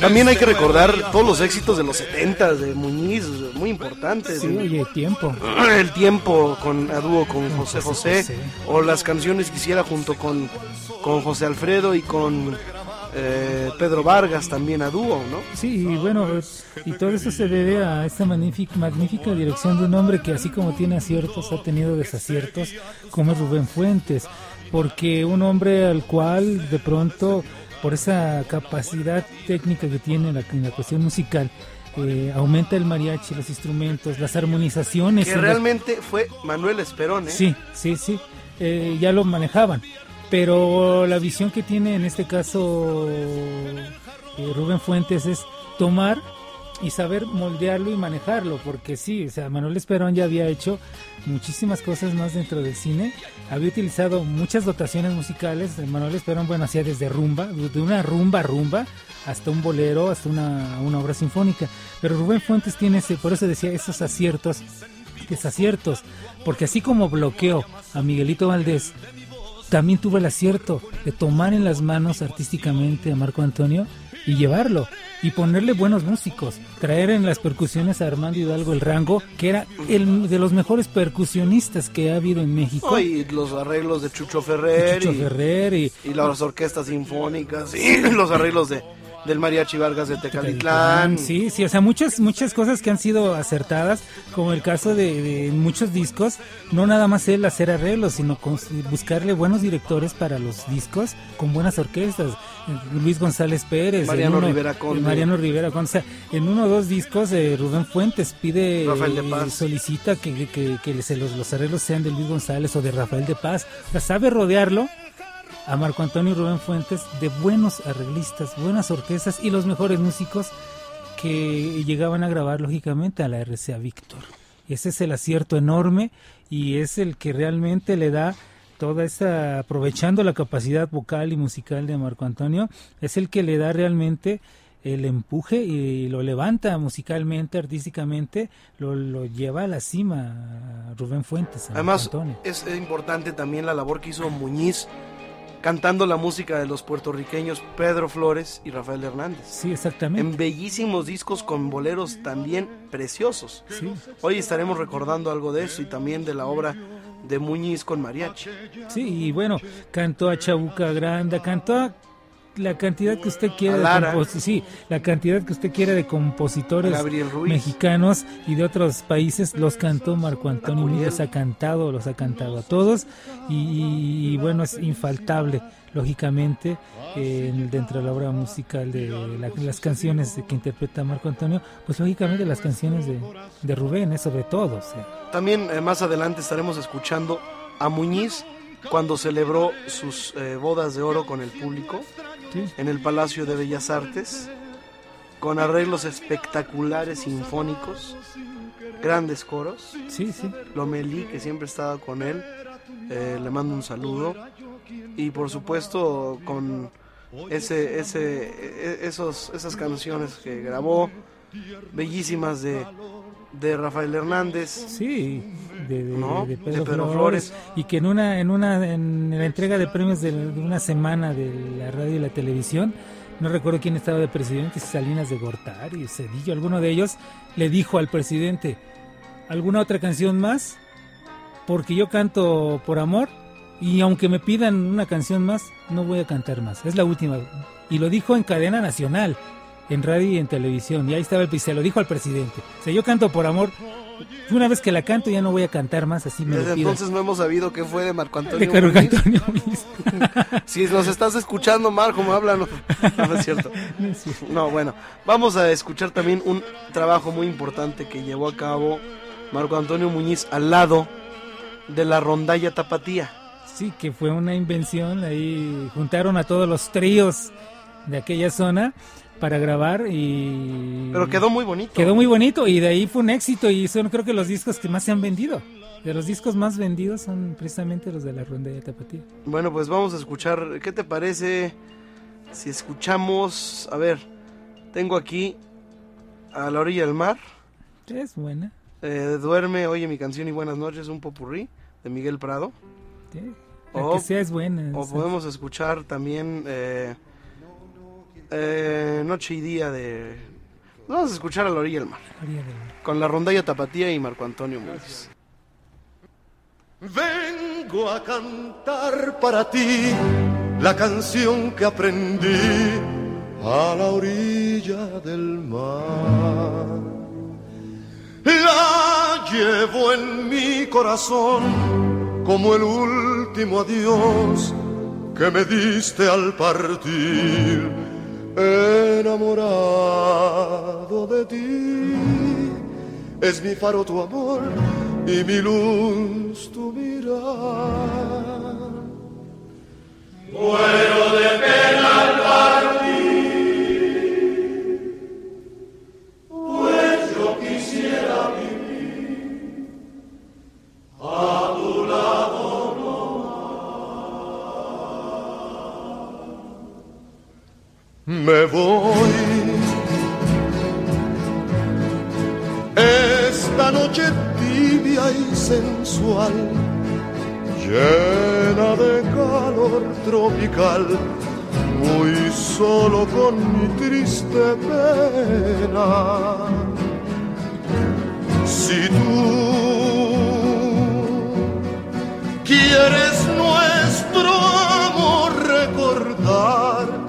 También hay que recordar todos los éxitos de los 70 de Muñiz, muy importantes. Sí, oye, tiempo. El tiempo con a dúo con José José, o las canciones que hiciera junto con, con José Alfredo y con eh, Pedro Vargas también a dúo, ¿no? Sí, y bueno, y todo eso se debe a esta magnífica, magnífica dirección de un hombre que así como tiene aciertos, ha tenido desaciertos, como es Rubén Fuentes, porque un hombre al cual de pronto, por esa capacidad técnica que tiene en la, en la cuestión musical, eh, aumenta el mariachi, los instrumentos, las armonizaciones. Que realmente fue Manuel Esperón, ¿eh? Sí, sí, sí, eh, ya lo manejaban. Pero la visión que tiene en este caso eh, Rubén Fuentes es tomar y saber moldearlo y manejarlo, porque sí, o sea, Manuel Esperón ya había hecho muchísimas cosas más dentro del cine, había utilizado muchas dotaciones musicales, Manuel Esperón, bueno, hacía desde rumba, de una rumba a rumba, hasta un bolero, hasta una, una obra sinfónica, pero Rubén Fuentes tiene ese, por eso decía, esos aciertos, desaciertos, porque así como bloqueó a Miguelito Valdés, también tuvo el acierto de tomar en las manos artísticamente a Marco Antonio y llevarlo y ponerle buenos músicos, traer en las percusiones a Armando Hidalgo el rango, que era el de los mejores percusionistas que ha habido en México. y los arreglos de Chucho Ferrer, Chucho Ferrer y, y las orquestas sinfónicas y los arreglos de del Mariachi Vargas de Tecalitlán. Sí, sí, o sea, muchas, muchas cosas que han sido acertadas, como el caso de, de muchos discos, no nada más él hacer arreglos, sino con- buscarle buenos directores para los discos con buenas orquestas. Luis González Pérez, Mariano uno- Rivera Conde. Mariano Rivera Conde, o sea, en uno o dos discos de Rubén Fuentes pide, eh, solicita que, que, que se los, los arreglos sean de Luis González o de Rafael de Paz. O sea, sabe rodearlo a Marco Antonio y Rubén Fuentes de buenos arreglistas, buenas orquestas y los mejores músicos que llegaban a grabar lógicamente a la RCA Víctor. Ese es el acierto enorme y es el que realmente le da toda esa, aprovechando la capacidad vocal y musical de Marco Antonio, es el que le da realmente el empuje y lo levanta musicalmente, artísticamente, lo, lo lleva a la cima a Rubén Fuentes. a Además, Antonio. es importante también la labor que hizo Muñiz cantando la música de los puertorriqueños Pedro Flores y Rafael Hernández. Sí, exactamente. En bellísimos discos con boleros también preciosos. Sí. Hoy estaremos recordando algo de eso y también de la obra de Muñiz con mariachi. Sí, y bueno, cantó a Chabuca Granda, cantó a la cantidad que usted quiera de sí, la cantidad que usted quiera de compositores mexicanos y de otros países los cantó Marco Antonio Muñiz, los ha cantado, los ha cantado a todos. Y, y- y bueno, es infaltable lógicamente eh, en- dentro de la obra musical de la- las canciones que interpreta Marco Antonio, pues lógicamente las canciones de, de Rubén, es sobre todo, o sea, También eh, más adelante estaremos escuchando a Muñiz cuando celebró sus eh, bodas de oro con el público sí. en el Palacio de Bellas Artes, con arreglos espectaculares sinfónicos, grandes coros. Sí, sí. Lomelí, que siempre estaba con él, eh, le mando un saludo. Y por supuesto con ese, ese, e- esos, esas canciones que grabó, bellísimas de, de Rafael Hernández. Sí, de, de- ¿No? de De Pedro, Pedro Flores, Flores. y que en una en una en la entrega de premios de, una semana de la radio y la televisión no recuerdo quién estaba de presidente si Salinas de Gortari Cedillo alguno de ellos le dijo al presidente alguna otra canción más porque yo canto por amor y aunque me pidan una canción más no voy a cantar más es la última y lo dijo en cadena nacional en radio y en televisión y ahí estaba el se lo dijo al presidente o sea yo canto por amor una vez que la canto ya no voy a cantar más así me Desde entonces no hemos sabido qué fue de Marco Antonio. de Marco. Antonio. Si nos estás escuchando, Marco, háblanos. No, no es cierto. No, bueno, vamos a escuchar también un trabajo muy importante que llevó a cabo Marco Antonio Muñiz al lado de la rondalla tapatía. Sí, que fue una invención. Ahí juntaron a todos los tríos de aquella zona para grabar y. Pero quedó muy bonito. Quedó muy bonito y de ahí fue un éxito y son creo que los discos que más se han vendido. De los discos más vendidos son precisamente los de la ronda de Tapatía. Bueno, pues vamos a escuchar. ¿Qué te parece si escuchamos? A ver, tengo aquí a la orilla del mar. Es buena. eh, Duerme, oye mi canción y buenas noches, un popurrí de Miguel Prado. ¿eh? La que sea es buena. O podemos escuchar también eh, eh, Noche y Día de... Vamos a escuchar a la orilla del mar. Con la rondalla Tapatía y Marco Antonio Muñoz. Vengo a cantar para ti la canción que aprendí a la orilla del mar. La llevo en mi corazón como el último adiós que me diste al partir, enamorado de ti. Es mi faro tu amor y mi luz tu mirar. Muero de pena al partir, pues yo quisiera vivir a tu lado Me voy. Esta noche tibia y sensual, llena de calor tropical, muy solo con mi triste pena. Si tú quieres nuestro amor recordar,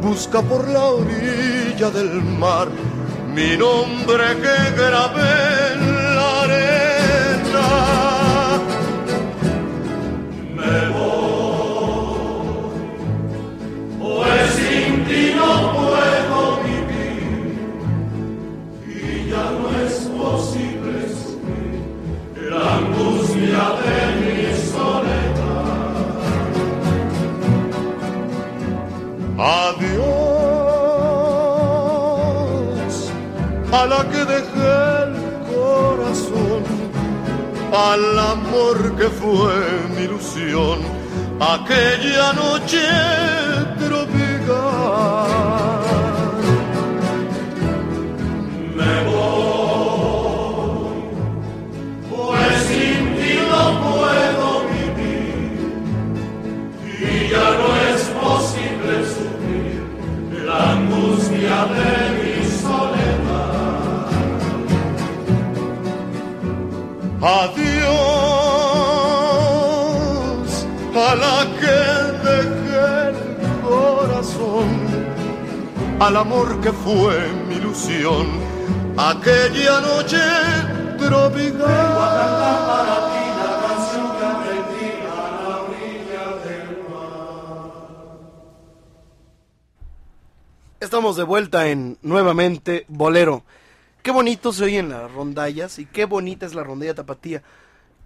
busca por la orilla del mar. Mi nombre que grabé que dejé el corazón, al amor que fue mi ilusión, aquella noche Adiós a la que dejé el corazón, al amor que fue mi ilusión, aquella noche tropical. Estamos de vuelta en nuevamente Bolero. Qué bonito se oyen las rondallas y qué bonita es la rondalla tapatía.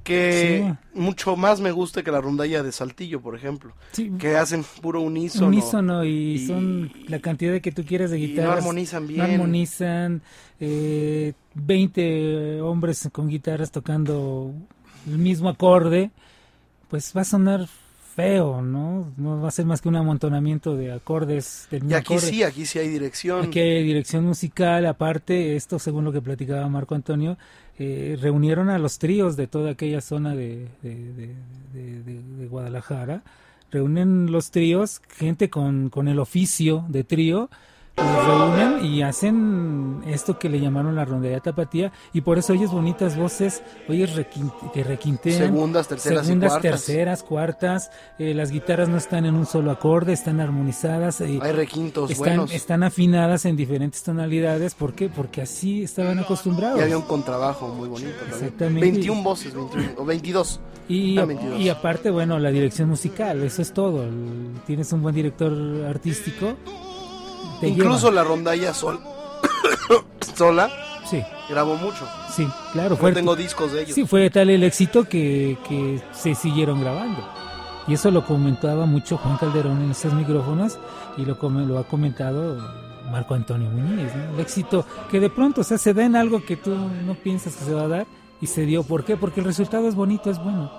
Que mucho más me gusta que la rondalla de Saltillo, por ejemplo. Que hacen puro unísono. Unísono y, son la cantidad de que tú quieres de y no guitarras. armonizan bien. No armonizan. Eh, 20 hombres con guitarras tocando el mismo acorde. Pues va a sonar feo, ¿no? No va a ser más que un amontonamiento de acordes del Y mismo aquí acorde. sí, aquí sí hay dirección. Aquí hay dirección musical, aparte, esto según lo que platicaba Marco Antonio, eh, reunieron a los tríos de toda aquella zona de, de, de- de- de- de Guadalajara, reúnen los tríos, gente con, con el oficio de trío, los reúnen y hacen esto que le llamaron la rondalla tapatía y por eso oyes bonitas voces, oyes requin- que requintean Segundas, terceras y cuartas. terceras, cuartas, eh, las guitarras no están en un solo acorde, están armonizadas, eh, Hay requintos están, buenos. están afinadas en diferentes tonalidades, ¿por qué? Porque así estaban acostumbrados. Y había un contrabajo muy bonito también. Exactamente. 21 voces, 21, o 22. Y, Ah, 22. y aparte, bueno, la dirección musical, eso es todo. Tienes un buen director artístico. Te Incluso lleva. la rondalla sol sola Sí. grabó mucho. Sí, claro. Fue, tengo discos de ellos. Sí, fue tal el éxito que, que se siguieron grabando. Y eso lo comentaba mucho Juan Calderón en estos micrófonos y lo, lo ha comentado Marco Antonio Muñiz. ¿no? El éxito que de pronto, o sea, se da en algo que tú no piensas que se va a dar y se dio. ¿Por qué? Porque el resultado es bonito, es bueno.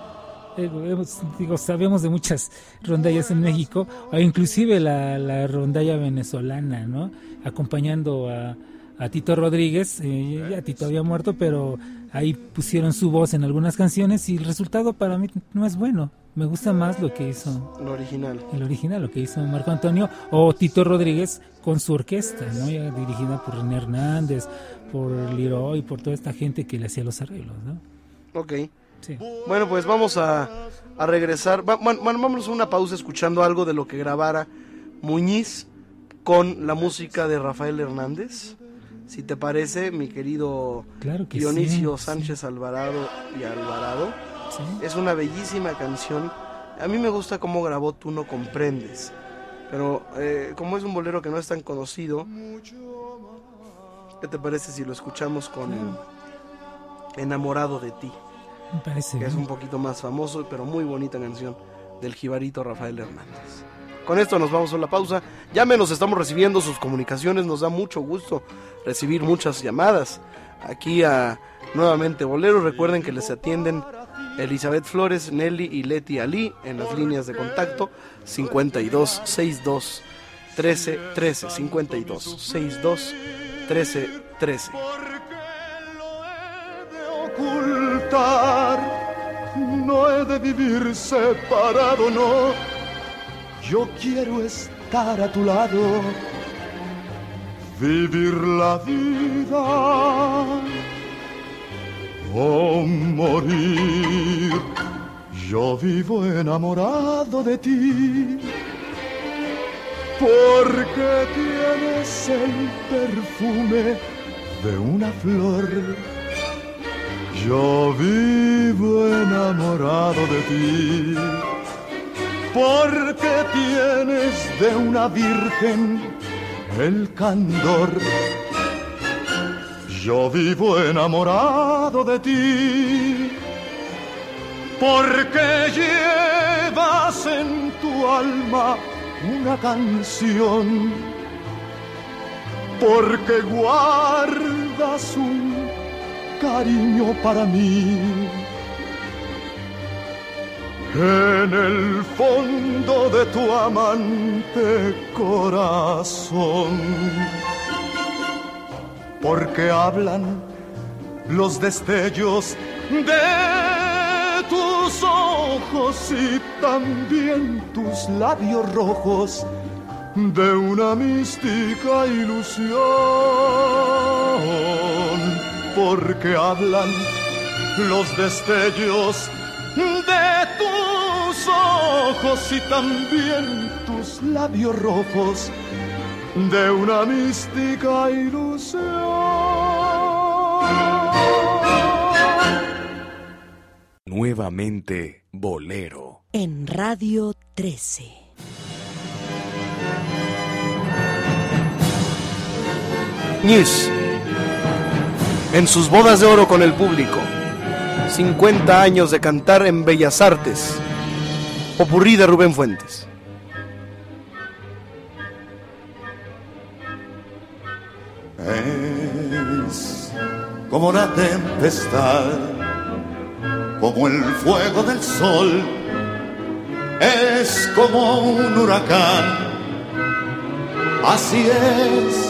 Eh, hemos- digo, sabemos de muchas rondallas en México, o inclusive la, la rondalla venezolana, ¿no? Acompañando a, a Tito Rodríguez, eh, ya Tito había muerto, pero ahí pusieron su voz en algunas canciones y el resultado para mí no es bueno. Me gusta más lo que hizo El original. el original, lo que hizo Marco Antonio o Tito Rodríguez con su orquesta, ¿no? Ya dirigida por René Hernández, por Leroy, por toda esta gente que le hacía los arreglos, ¿no? Ok. Sí. Bueno, pues vamos a, a regresar. Va- vámonos a una pausa escuchando algo de lo que grabara Muñiz con la música de Rafael Hernández. Si te parece, mi querido Claro que Dionisio sí, Sánchez Alvarado y Alvarado. Es una bellísima canción. A mí me gusta cómo grabó Tú no comprendes. Pero eh, como es un bolero que no es tan conocido, ¿qué te parece si lo escuchamos con Enamorado de ti? Me parece Que es un poquito más famoso, pero muy bonita canción del jibarito Rafael Hernández. Con esto nos vamos a la pausa. Ya menos estamos recibiendo sus comunicaciones. Nos da mucho gusto recibir muchas llamadas aquí a nuevamente Bolero. Recuerden que les atienden Elizabeth Flores, Nelly y Leti Ali en las líneas de contacto 52 62 13 13 52 62 13 13. No he de vivir separado, no. Yo quiero estar a tu lado, vivir la vida o morir. Yo vivo enamorado de ti, porque tienes el perfume de una flor. Yo vivo enamorado de ti, porque tienes de una virgen el candor. Yo vivo enamorado de ti, porque llevas en tu alma una canción, porque guardas un cariño para mí. En el fondo de tu amante corazón, porque hablan los destellos de tus ojos y también tus labios rojos de una mística ilusión, porque hablan los destellos de tus ojos y también tus labios rojos de una mística ilusión. Nuevamente Bolero. En Radio 13. Ñiz, en sus bodas de oro con el público, 50 años de cantar en Bellas Artes, Popurrí de Rubén Fuentes. Es como la tempestad, como el fuego del sol, es como un huracán. Así es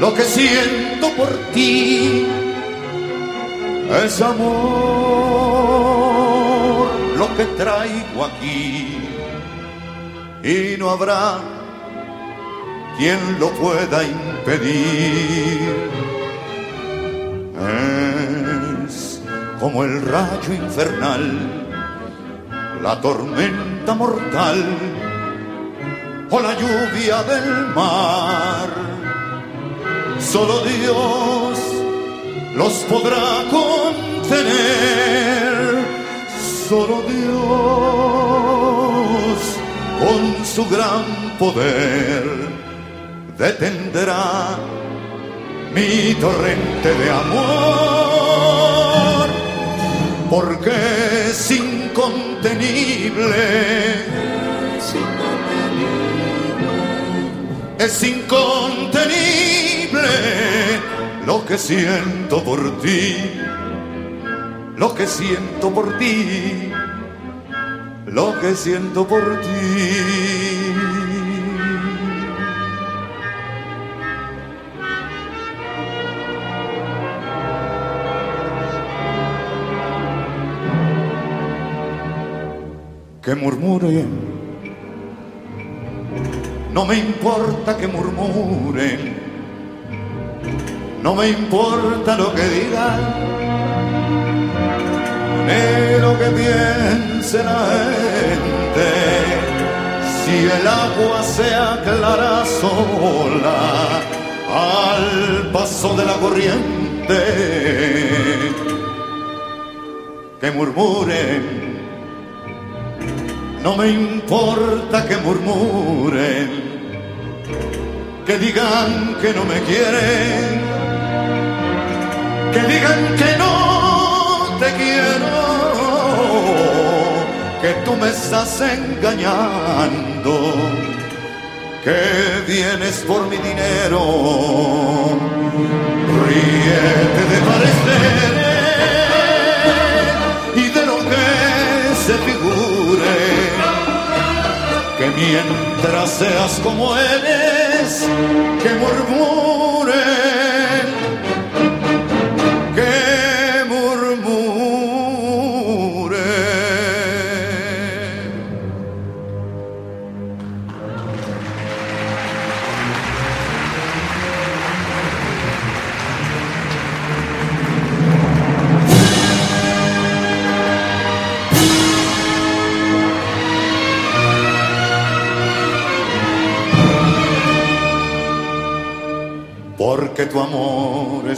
lo que siento por ti, es amor lo que traigo aquí y no habrá quien lo pueda impedir. Es como el rayo infernal, la tormenta mortal o la lluvia del mar. Solo Dios los podrá contener. Solo Dios con su gran poder detendrá mi torrente de amor, porque es incontenible, Es incontenible lo que siento por ti, lo que siento por ti, lo que siento por ti. que murmuren no me importa que murmuren. No me importa lo que digan. Ni lo que piense la gente. Si el agua se aclara sola al paso de la corriente. Que murmuren no me importa que murmuren, que digan que no me quieren, que digan que no te quiero, que tú me estás engañando, que vienes por mi dinero, ríete de parecer y de lo que se figure que mientras seas como eres, que murmuren,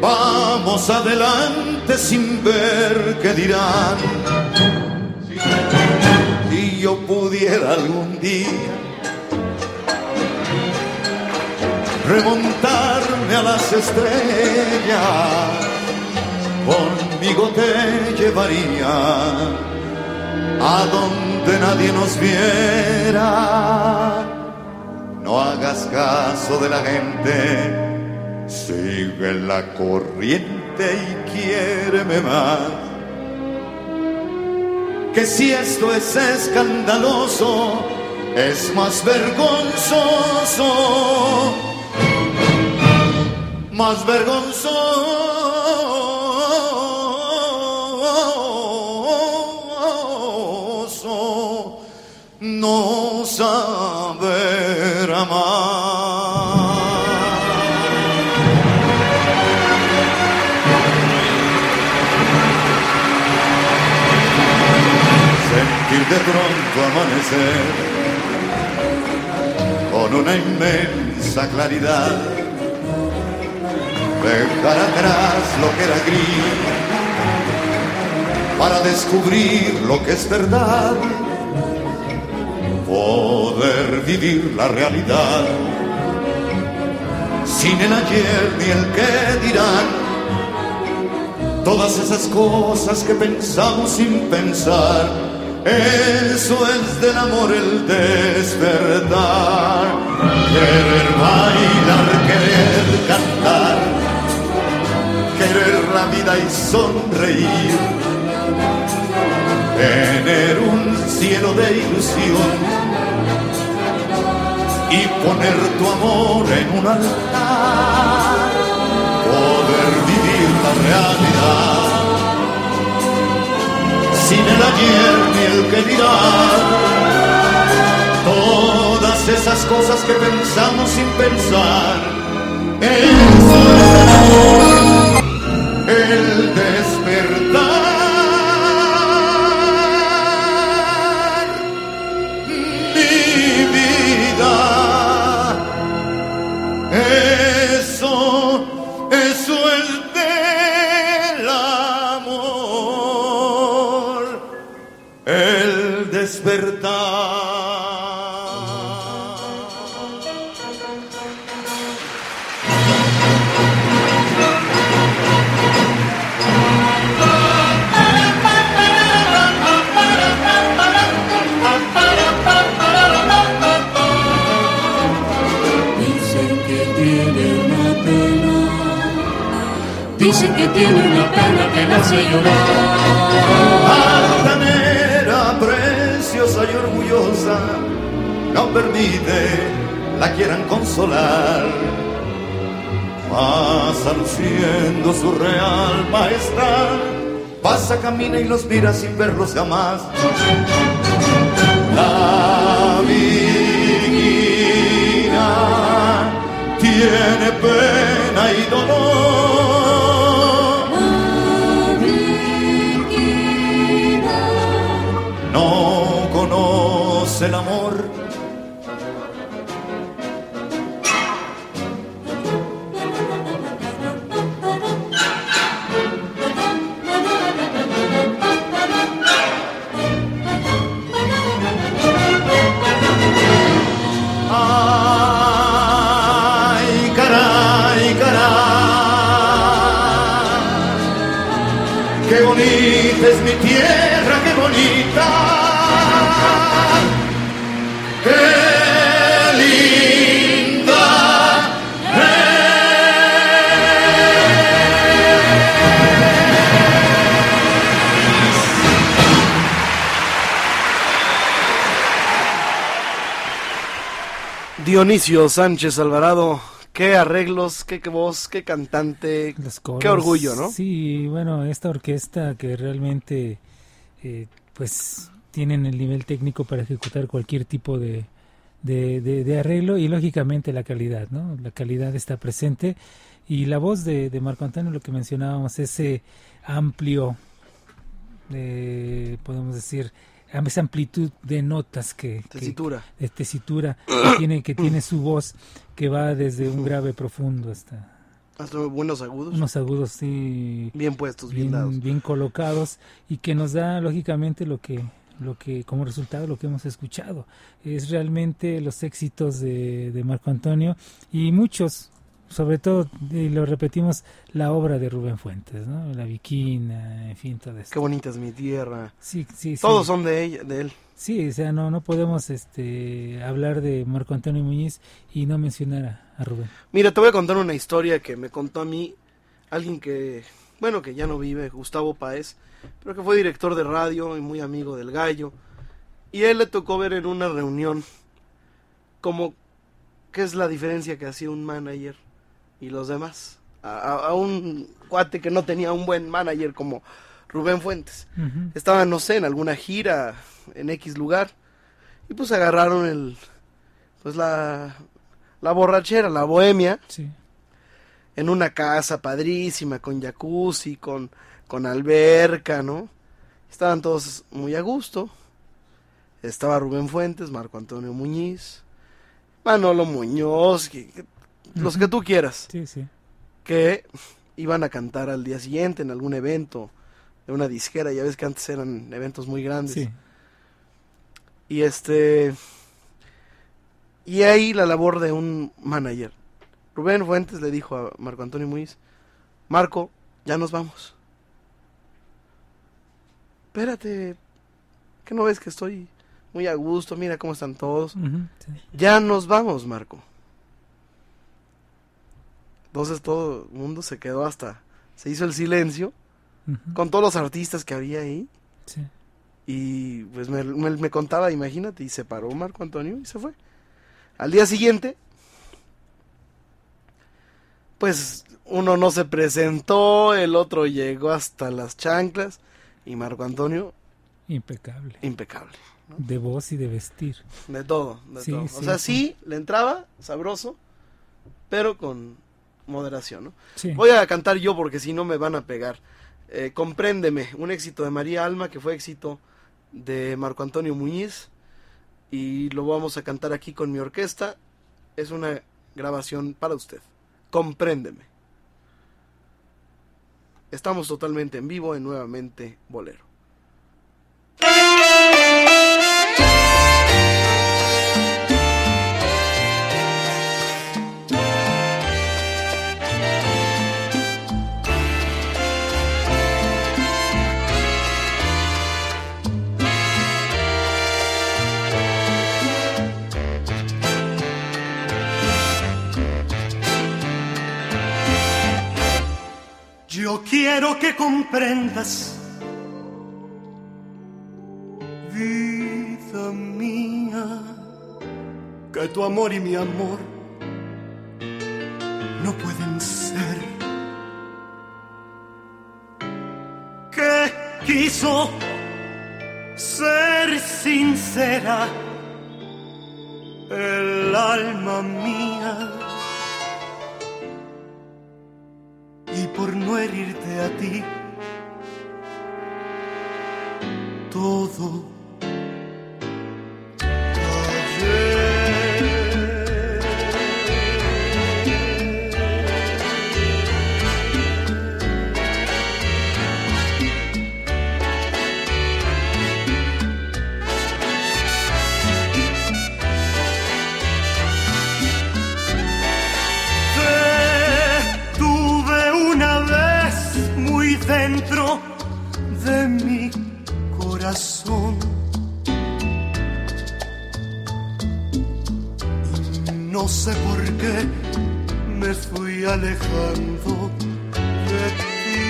vamos adelante sin ver qué dirán. Si, yo pudiera algún día remontarme a las estrellas, conmigo te llevaría a donde nadie nos viera. No hagas caso de la gente, sigue la corriente y quiéreme más. Que si esto es escandaloso, es más vergonzoso, más vergonzoso no saber amar. De pronto amanecer con una inmensa claridad, dejar atrás lo que era gris para descubrir lo que es verdad. Poder vivir la realidad sin el ayer ni el que dirán. Todas esas cosas que pensamos sin pensar, eso es del amor el despertar. Querer bailar, querer cantar, querer la vida y sonreír. Tener un cielo de ilusión. Y poner tu amor en un altar, poder vivir la realidad sin el ayer ni el que dirá. Todas esas cosas que pensamos sin pensar, es el despertar. Despertar. Permite la quieran consolar. Pasa luciendo su real majestad, pasa, camina y los mira sin verlos jamás. La vigina tiene pena y dolor. Tierra, qué bonita. Qué linda. Dionisio Sánchez Alvarado, qué arreglos, qué, voz, qué cantante, coros, qué orgullo, ¿no? Sí, bueno, esta orquesta que realmente, eh, pues, tienen el nivel técnico para ejecutar cualquier tipo de, de, de- de arreglo y lógicamente la calidad, ¿no? La calidad está presente y la voz de, de Marco Antonio, lo que mencionábamos, ese amplio, eh, podemos decir, esa amplitud de notas que, que- Tesitura. de tesitura que tiene, que tiene su voz, que va desde un grave profundo hasta Hasta buenos agudos. unos agudos sí Bien puestos, bien, dados. bien, bien colocados y que nos da lógicamente lo que lo que como resultado lo que hemos escuchado es realmente los éxitos de, de Marco Antonio y muchos sobre todo y lo repetimos la obra de Rubén Fuentes no la Viquina en fin todo esto Qué bonita es mi tierra. sí sí sí. Todos son de ella, de él. sí o sea no no podemos este hablar de Marco Antonio Muñiz y no mencionar a, a Rubén Mira, te voy a contar una historia que me contó a mí alguien que, bueno, que ya no vive, Gustavo Paez, pero que fue director de radio y muy amigo del gallo. Y él le tocó ver en una reunión como qué es la diferencia que hacía un manager y los demás. A, un cuate que no tenía un buen manager como Rubén Fuentes. Ujú. Estaban, no sé, en alguna gira en X lugar y pues agarraron el, pues la, la borrachera, la bohemia sí en una casa padrísima, con jacuzzi, con, con alberca, ¿no? Estaban todos muy a gusto. Estaba Rubén Fuentes, Marco Antonio Muñiz, Manolo Muñoz, que- que- los que tú quieras, sí sí que iban a cantar al día siguiente en algún evento de una disquera. Ya ves que antes eran eventos muy grandes. sí Y este. Y ahí la labor de un manager. Rubén Fuentes le dijo a Marco Antonio Muiz: Marco, ya nos vamos. Espérate, ¿qué no ves que estoy muy a gusto? Mira cómo están todos. Sí. Ya nos vamos, Marco. Entonces todo el mundo se quedó hasta. Se hizo el silencio con todos los artistas que había ahí. sí. Y pues me, me- me contaba, imagínate, y se paró Marco Antonio y se fue. Al día siguiente, pues uno no se presentó, el otro llegó hasta las chanclas y Marco Antonio, impecable impecable. de voz y de vestir De todo, de Sí, todo. sí, o sea, sí. sí, le entraba sabroso, pero con moderación, ¿no? sí Voy a cantar yo porque si no me van a pegar. Eh, Compréndeme, un éxito de María Alma que fue éxito de Marco Antonio Muñiz y lo vamos a cantar aquí con mi orquesta. Es una grabación para usted. Compréndeme. Estamos totalmente en vivo en Nuevamente Bolero. Yo quiero que comprendas, vida mía, que tu amor y mi amor no pueden ser. Que quiso ser sincera el alma mía. Por no herirte a ti, todo no sé por qué me fui alejando de ti.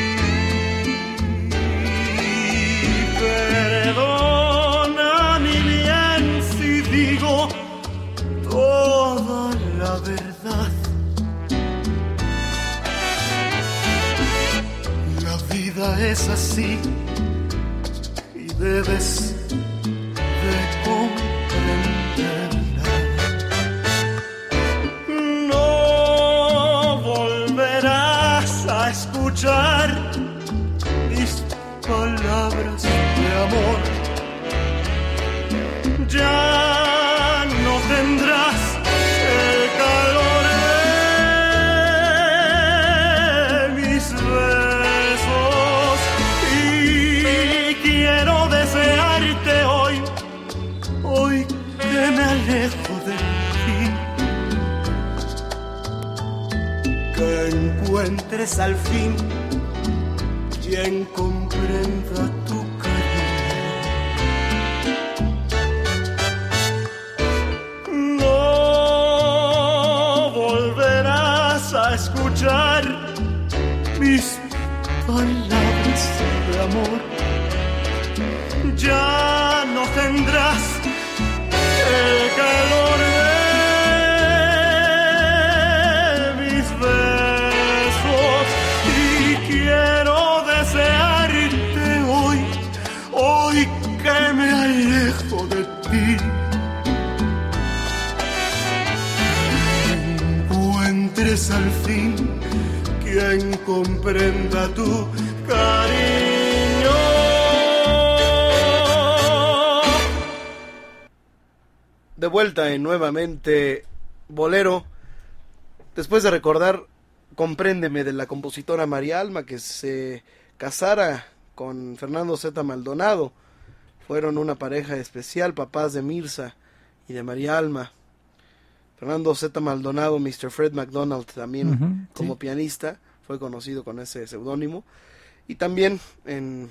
Perdona mi bien si digo toda la verdad. La vida es así y debes encuentres al fin quien comprenda comprenda tu cariño. De vuelta en nuevamente Bolero. Después de recordar Compréndeme de la compositora María Alma que se casara con Fernando Z. Maldonado. Fueron una pareja especial, papás de Mirza y de María Alma. Fernando Z. Maldonado, Mr. Fred McDonald, también como sí. pianista, fue conocido con ese seudónimo. Y también en,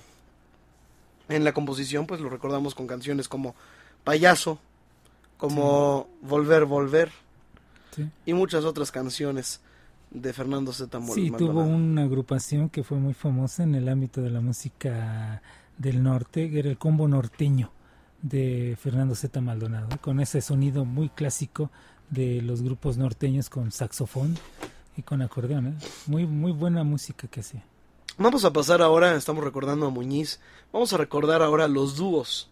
en la composición, pues lo recordamos con canciones como Payaso, como Volver, Volver, Sí. y muchas otras canciones de Fernando Z. Sí, tuvo Maldonado. una agrupación que fue muy famosa en el ámbito de la música del norte, que era el combo norteño de Fernando Z. Maldonado, con ese sonido muy clásico de los grupos norteños con saxofón y con acordeón. ¿eh? Muy, muy buena música que hacía. Vamos a pasar ahora, estamos recordando a Muñiz, vamos a recordar ahora los dúos.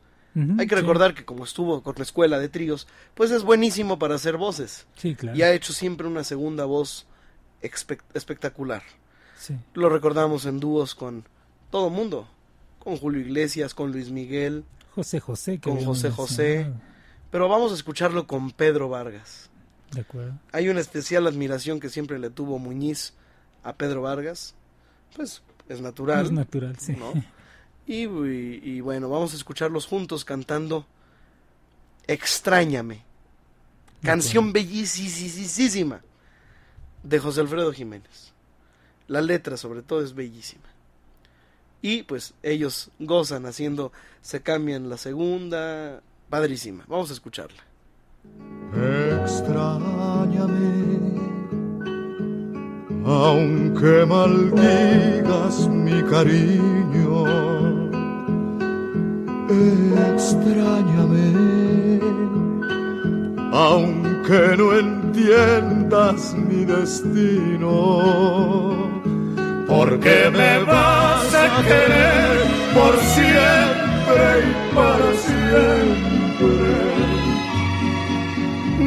Hay que sí. recordar que como estuvo con la escuela de tríos, pues es buenísimo para hacer voces. Sí, claro. Y ha hecho siempre una segunda voz espectacular. Sí. Lo recordamos en dúos con todo mundo, con Julio Iglesias, con Luis Miguel, José José. que con José José, pero vamos a escucharlo con Pedro Vargas. De acuerdo. Hay una especial admiración que siempre le tuvo Muñiz a Pedro Vargas, pues es natural. Es natural, sí. ¿no? Y, y- y bueno, vamos a escucharlos juntos cantando Extrañame, canción bellísima de José Alfredo Jiménez. La letra sobre todo es bellísima. Y pues ellos gozan haciendo, se cambian la segunda, padrísima. Vamos a escucharla. Extrañame. Aunque maldigas mi cariño, extrañame, aunque no entiendas mi destino, porque me vas a querer por siempre y para siempre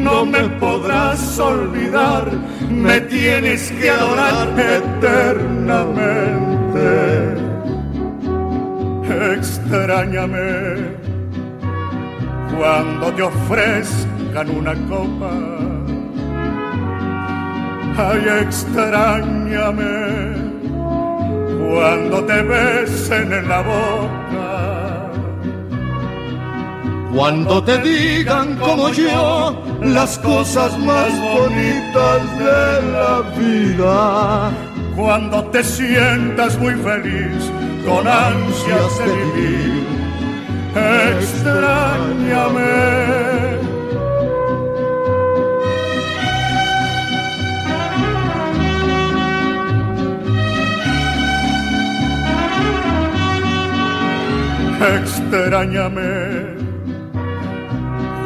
no me podrás olvidar, me tienes que adorar eternamente. Extrañame cuando te ofrezcan una copa. Ay, extrañame cuando te besen en la boca cuando te digan como yo las cosas más bonitas de la vida. Cuando te sientas muy feliz con ansias de vivir, extrañame. Extrañame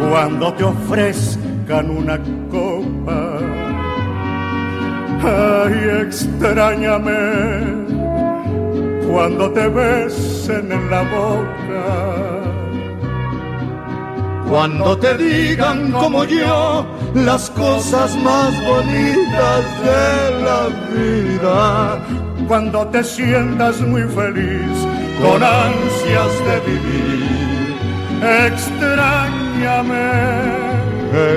cuando te ofrezcan una copa. Ay, extrañame cuando te besen en la boca. Cuando te digan como yo las cosas más bonitas de la vida. Cuando te sientas muy feliz con ansias de vivir. Extrañame,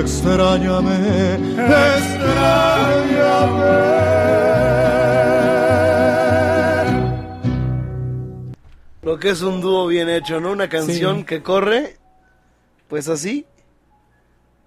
extrañame, extrañame. Lo que es un dúo bien hecho, ¿no? Una canción Sí. que corre, pues así,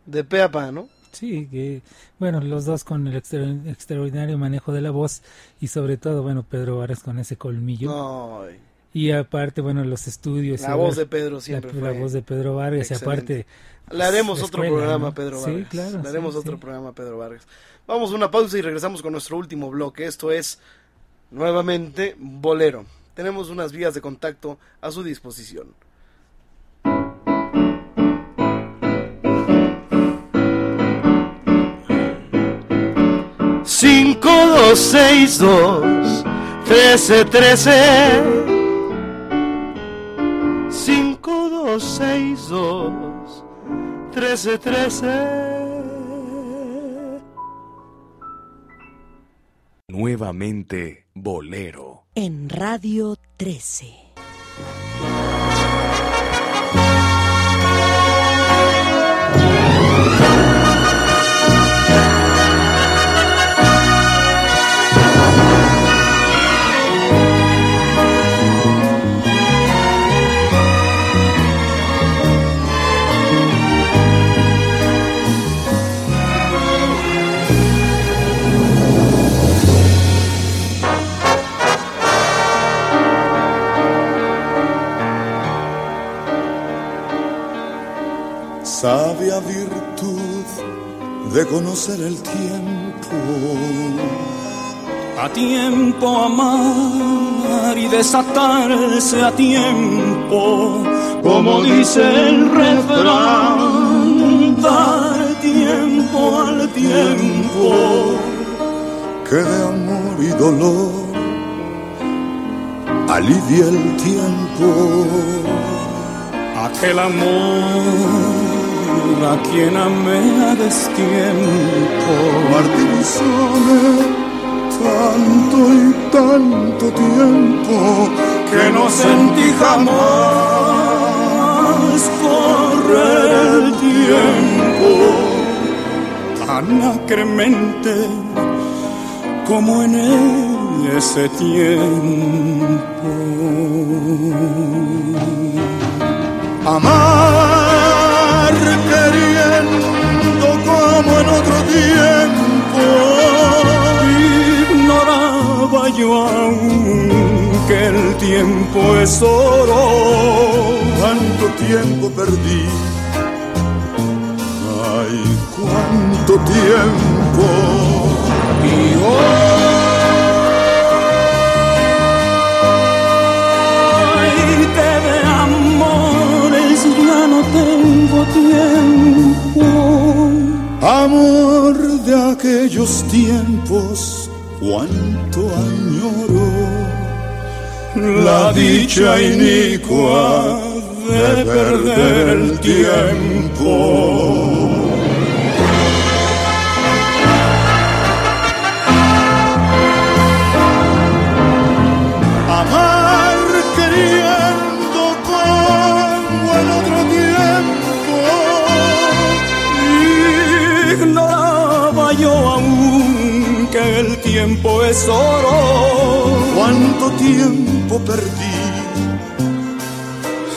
de pe a pa, ¿no? Sí, que bueno, los dos con el extra- extraordinario manejo de la voz y sobre todo, bueno, Pedro Varas con ese colmillo. Ay. Y aparte, bueno, los estudios. La voz ver de Pedro siempre la, voz de Pedro Vargas y aparte... Le haremos otro programa, ¿no? Pedro Sí, Vargas. claro, Le haremos sí, otro sí. programa, Pedro Vargas. Vamos a una pausa y regresamos con nuestro último bloque. Esto es, nuevamente, Bolero. Tenemos unas vías de contacto a su disposición. Cinco, dos, seis, dos, trece, trece. Cinco, dos, seis, dos, trece, trece. Nuevamente Bolero. En Radio 13. Conocer el tiempo. A tiempo amar y desatarse a tiempo, como dice el refrán, dar tiempo al tiempo. que de amor y dolor alivia el tiempo. Aquel amor a quien amé a destiempo. Martirizóme tanto y tanto tiempo que no sentí jamás correr el tiempo tan acremente como en ese tiempo. Amar queriendo como en otro tiempo. Ignoraba yo aún que el tiempo es oro. Cuánto tiempo perdí. Ay, cuánto tiempo. Tiempo. Amor de aquellos tiempos, cuánto añoro. La dicha inicua de perder el tiempo. Tiempo es oro. ¿Cuánto tiempo perdí?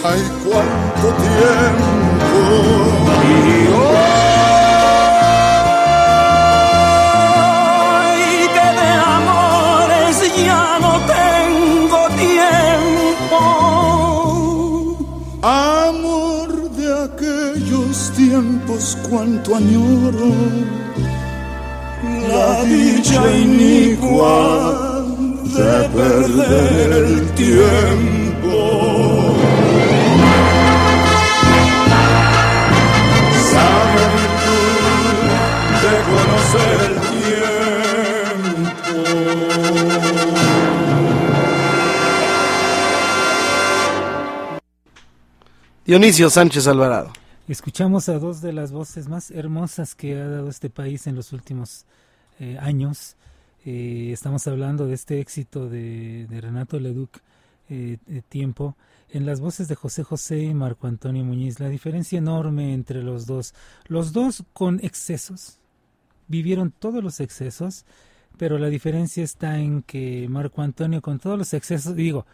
Ay, cuánto tiempo. Y hoy que de amores ya no tengo tiempo. Amor de aquellos tiempos, cuánto añoro dicha inicua de perder el tiempo. El tiempo. Dionisio Sánchez Alvarado. Escuchamos a dos de las voces más hermosas que ha dado este país en los últimos eh, años. Eh, estamos hablando de este éxito de, Renato Leduc, eh, Tiempo, en las voces de José José y Marco Antonio Muñiz. La diferencia enorme entre los dos. Los dos con excesos. Vivieron todos los excesos, pero la diferencia está en que Marco Antonio con todos los excesos, digo,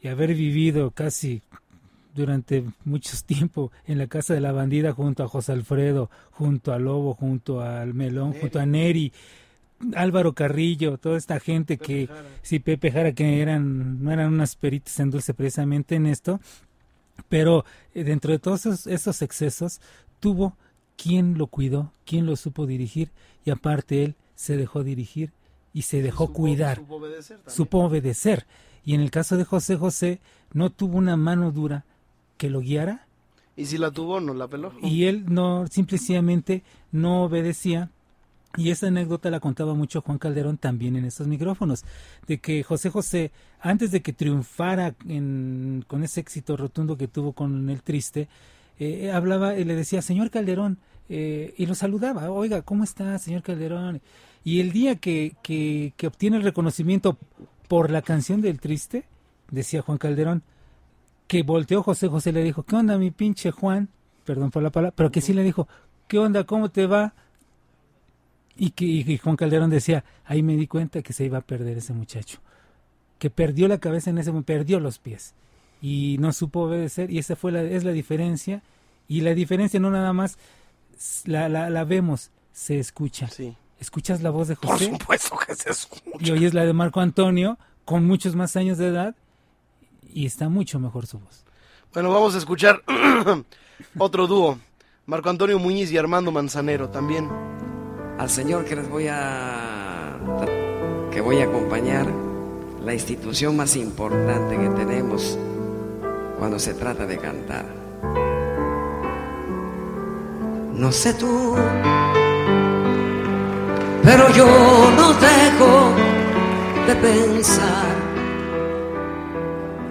y haber vivido casi durante mucho tiempo en la casa de la bandida junto a José Alfredo, junto a Lobo, junto al Melón, junto a Neri, Álvaro Carrillo, toda esta gente que, sí, Pepe Jara, que eran, no eran unas peritas en dulce precisamente en esto, pero eh, dentro de todos esos, excesos tuvo quien lo cuidó, quien lo supo dirigir y aparte él se dejó dirigir y se dejó cuidar, supo obedecer, supo obedecer. Y en el caso de José José no tuvo una mano dura que lo guiara. Y si la tuvo, no la peló. Y él no, simplemente no obedecía. Y esa anécdota la contaba mucho Juan Calderón también en esos micrófonos, de que José José, antes de que triunfara con ese éxito rotundo que tuvo con El Triste, eh, hablaba y le decía, señor Calderón, eh, y lo saludaba, oiga, ¿cómo está, señor Calderón? Y el día que, que, que obtiene el reconocimiento por la canción del Triste, decía Juan Calderón, que volteó José José le dijo, ¿qué onda mi pinche Juan? Perdón por la palabra, pero que sí le dijo, ¿qué onda? ¿Cómo te va? Y que Juan Calderón decía, ahí me di cuenta que se iba a perder ese muchacho, que perdió la cabeza en ese momento, perdió los pies y no supo obedecer y esa fue la, es la diferencia y la diferencia no nada más la, la, la vemos, se escucha. Sí. ¿Escuchas la voz de José? Por supuesto que se escucha. Y oyes la de Marco Antonio, con muchos más años de edad, y está mucho mejor su voz. Bueno, vamos a escuchar otro dúo, Marco Antonio Muñiz y Armando Manzanero también. Al señor que les voy a que voy a acompañar, la institución más importante que tenemos cuando se trata de cantar. No sé tú, pero yo no dejo de pensar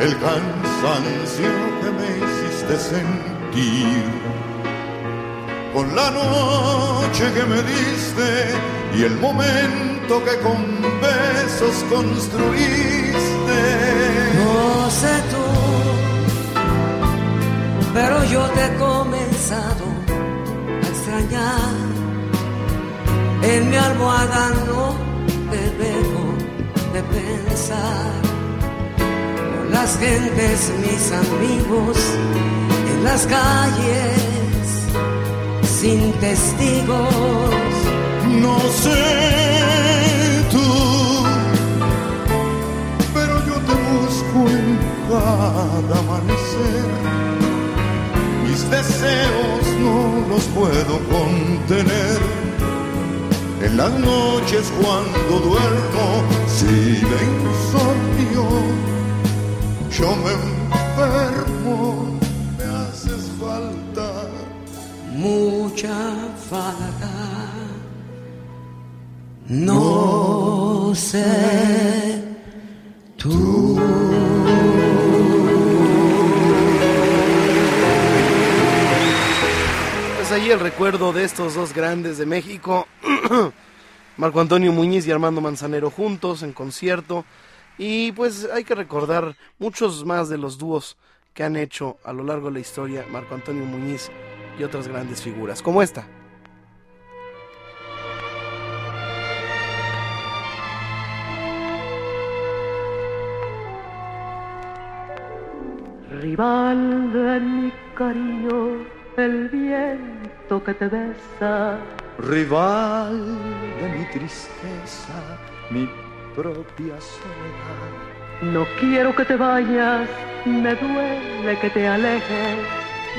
el cansancio que me hiciste sentir con la noche que me diste y el momento que con besos construiste. No sé tú, pero yo te he comenzado a extrañar. En mi almohada no te dejo de pensar las gentes, mis amigos, en las calles, sin testigos. No sé tú, pero yo te busco en cada amanecer. Mis deseos no los puedo contener. En las noches cuando duermo, si insomnio, yo me enfermo, me haces falta. Mucha falta. No sé tú. Pues ahí el recuerdo de estos dos grandes de México, Marco Antonio Muñiz y Armando Manzanero juntos en concierto. Y pues hay que recordar muchos más de los dúos que han hecho a lo largo de la historia Marco Antonio Muñiz y otras grandes figuras, como esta. Rival de mi cariño, el viento que te besa. Rival de mi tristeza, mi propia soledad. No quiero que te vayas, me duele que te alejes.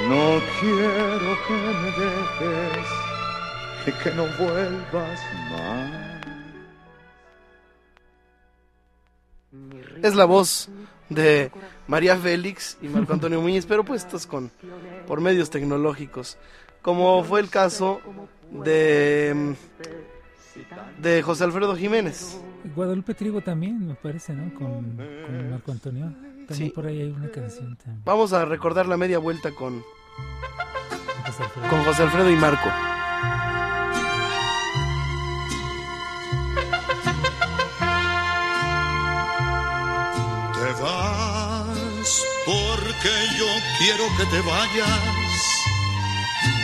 No quiero que me dejes y que no vuelvas más. Es la voz de María Félix y Marco Antonio Muñiz, pero puestos con por medios tecnológicos, como fue el caso de de José Alfredo Jiménez. Guadalupe Trigo también, me parece, ¿no? Con, con Marco Antonio. También Sí. por ahí hay una canción también. Vamos a recordar la media vuelta con José Alfredo. con José Alfredo y Marco. Te vas porque yo quiero que te vayas.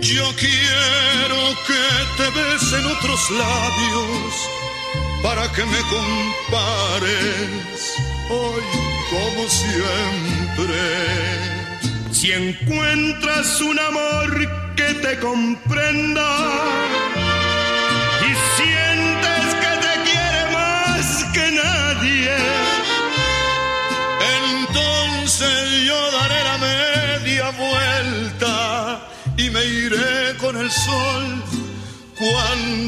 Yo quiero que te besen otros labios para que me compares hoy como siempre. Si encuentras un amor que te comprenda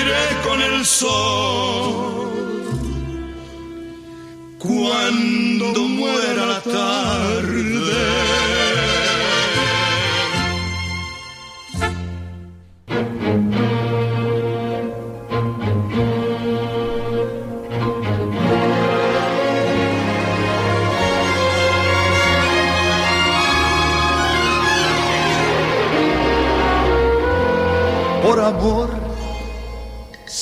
iré con el sol cuando muera la tarde. Por amor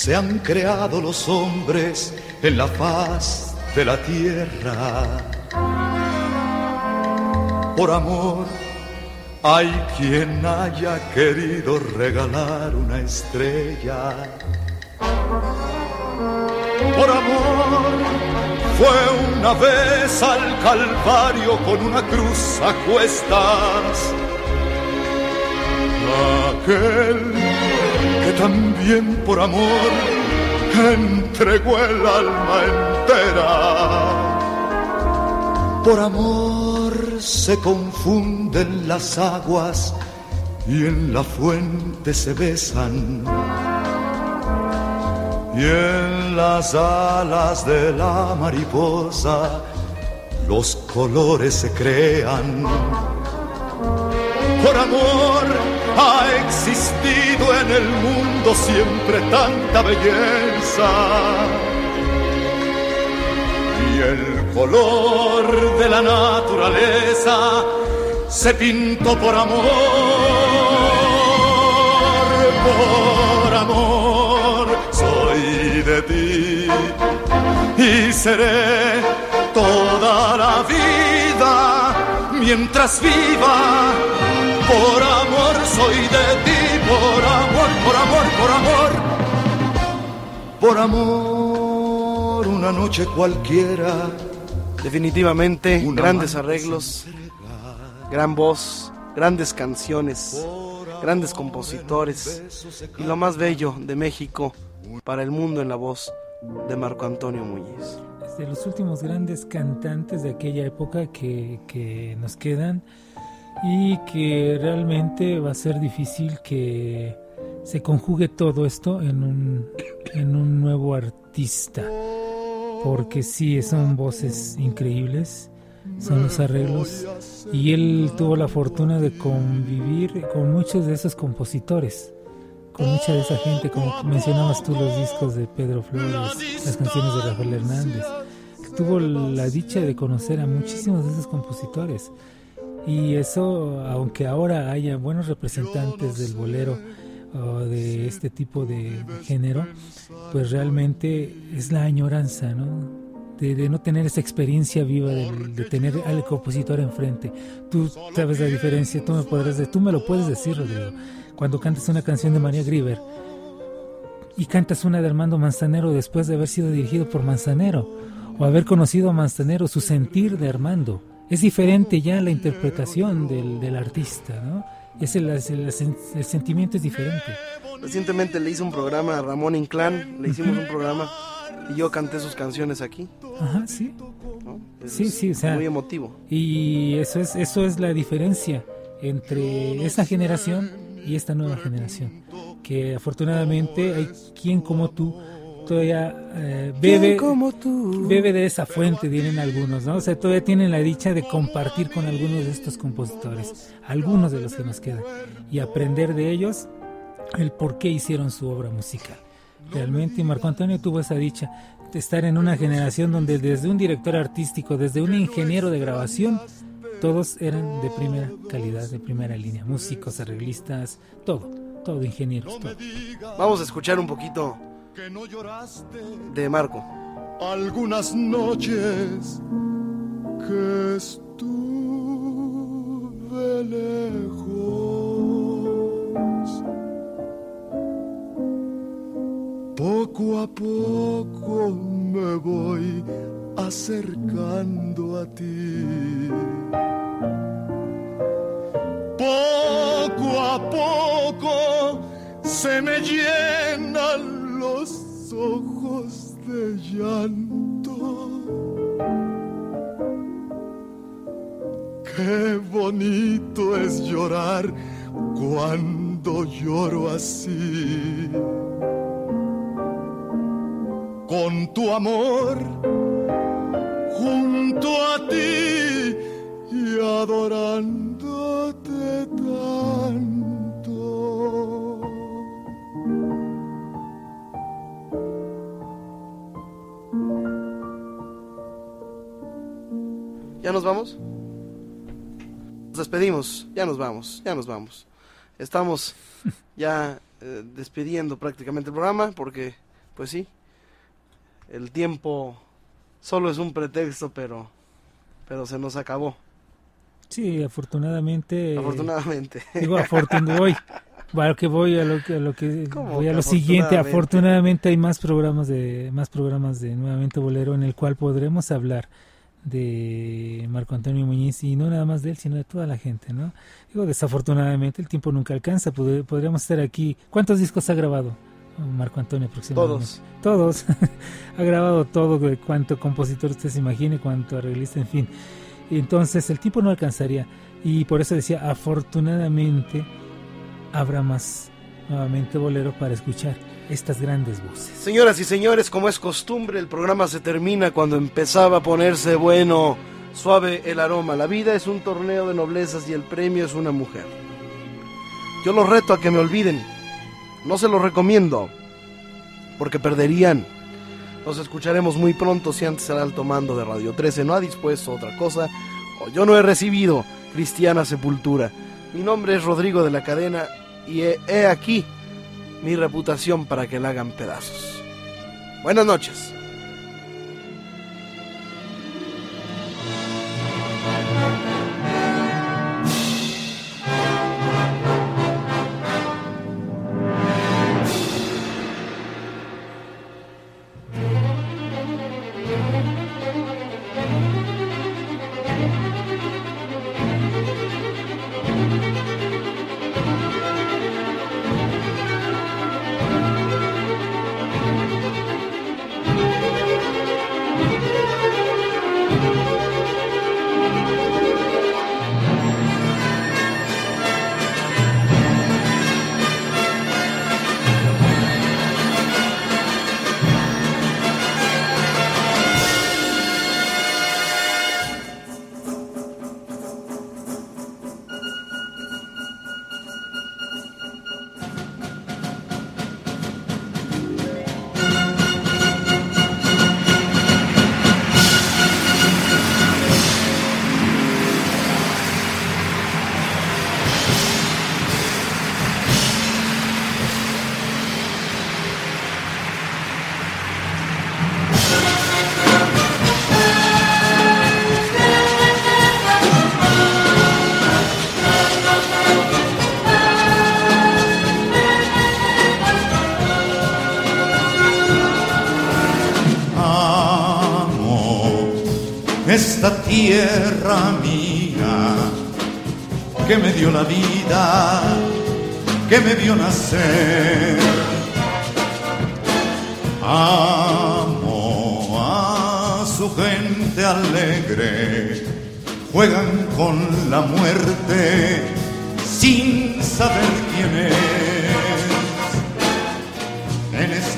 se han creado los hombres en la faz de la tierra. por amor. Hay quien haya querido regalar una estrella. Por amor fue una vez al Calvario con una cruz a cuestas. Que también por amor entregó el alma entera. Por amor se confunden las aguas y en la fuente se besan. Y en las alas de la mariposa los colores se crean. Por amor ha existido en el mundo siempre tanta belleza. Y el color de la naturaleza se pintó por amor, por amor, soy de ti y seré toda la vida mientras viva por amor soy de ti, por amor, por amor, por amor. Por amor, una noche cualquiera. Definitivamente, grandes arreglos, gran voz, grandes canciones, grandes compositores y lo más bello de México para el mundo en la voz de Marco Antonio Muñiz. De los últimos grandes cantantes de aquella época que, que nos quedan, y que realmente va a ser difícil que se conjugue todo esto en un, en un nuevo artista, porque sí, son voces increíbles, son los arreglos, y él tuvo la fortuna de convivir con muchos de esos compositores, con mucha de esa gente, como mencionabas tú los discos de Pedro Flores, las canciones de Rafael Hernández, tuvo la dicha de conocer a muchísimos de esos compositores y eso, aunque ahora haya buenos representantes del bolero o de este tipo de género, pues realmente es la añoranza, ¿no? De, no tener esa experiencia viva de, tener al compositor enfrente. Tú sabes la diferencia, tú me podrás, tú me lo puedes decir, Rodrigo. Cuando cantas una canción de María Grieber y cantas una de Armando Manzanero después de haber sido dirigido por Manzanero o haber conocido a Manzanero, su sentir de Armando es diferente ya la interpretación del, del artista, ¿no? Es el, el, sentimiento es diferente. Recientemente le hice un programa a Ramón Inclán, le hicimos un programa y yo canté sus canciones aquí. Ajá, sí. Sí, sí, o sea, muy emotivo. Y eso es, eso es la diferencia entre esta generación y esta nueva generación. Que afortunadamente hay quien como tú todavía eh, bebe, bebe de esa fuente, tienen algunos, ¿no? O sea, todavía tienen la dicha de compartir con algunos de estos compositores, algunos de los que nos quedan, y aprender de ellos el por qué hicieron su obra musical. Realmente Marco Antonio tuvo esa dicha de estar en una generación donde desde un director artístico, desde un ingeniero de grabación, todos eran de primera calidad, de primera línea, músicos, arreglistas, todo, todo ingenieros. Todo. Vamos a escuchar un poquito de Marco. Algunas noches que estuve lejos, poco a poco me voy acercando a ti. Poco a poco se me llenan los ojos de llanto. Qué bonito es llorar cuando lloro así. Con tu amor junto a ti y adorándote. ¿Ya nos vamos? Nos despedimos, ya nos vamos, ya nos vamos. Estamos ya eh, despidiendo prácticamente el programa porque, pues sí, el tiempo solo es un pretexto, pero, pero se nos acabó. Sí, afortunadamente. Afortunadamente. Digo, afortunadamente. Voy, a que voy a lo que, a lo que voy a lo siguiente. Afortunadamente hay más programas de más programas de nuevamente bolero en el cual podremos hablar de Marco Antonio Muñiz y no nada más de él, sino de toda la gente, ¿no? Digo, desafortunadamente el tiempo nunca alcanza, podríamos estar aquí. ¿Cuántos discos ha grabado Marco Antonio aproximadamente? Todos. Todos. ha grabado todo, de cuánto compositor usted se imagine, cuánto arreglista, en fin. Entonces el tiempo no alcanzaría y por eso decía, afortunadamente habrá más nuevamente bolero para escuchar estas grandes voces. Señoras y señores, como es costumbre, el programa se termina cuando empezaba a ponerse bueno, suave el aroma. La vida es un torneo de noblezas y el premio es una mujer. Yo los reto a que me olviden. No se los recomiendo, porque perderían. Nos escucharemos muy pronto si antes el alto mando de Radio 13 no ha dispuesto otra cosa o yo no he recibido cristiana sepultura. Mi nombre es Rodrigo de la Cadena y he aquí mi reputación para que la hagan pedazos. Buenas noches.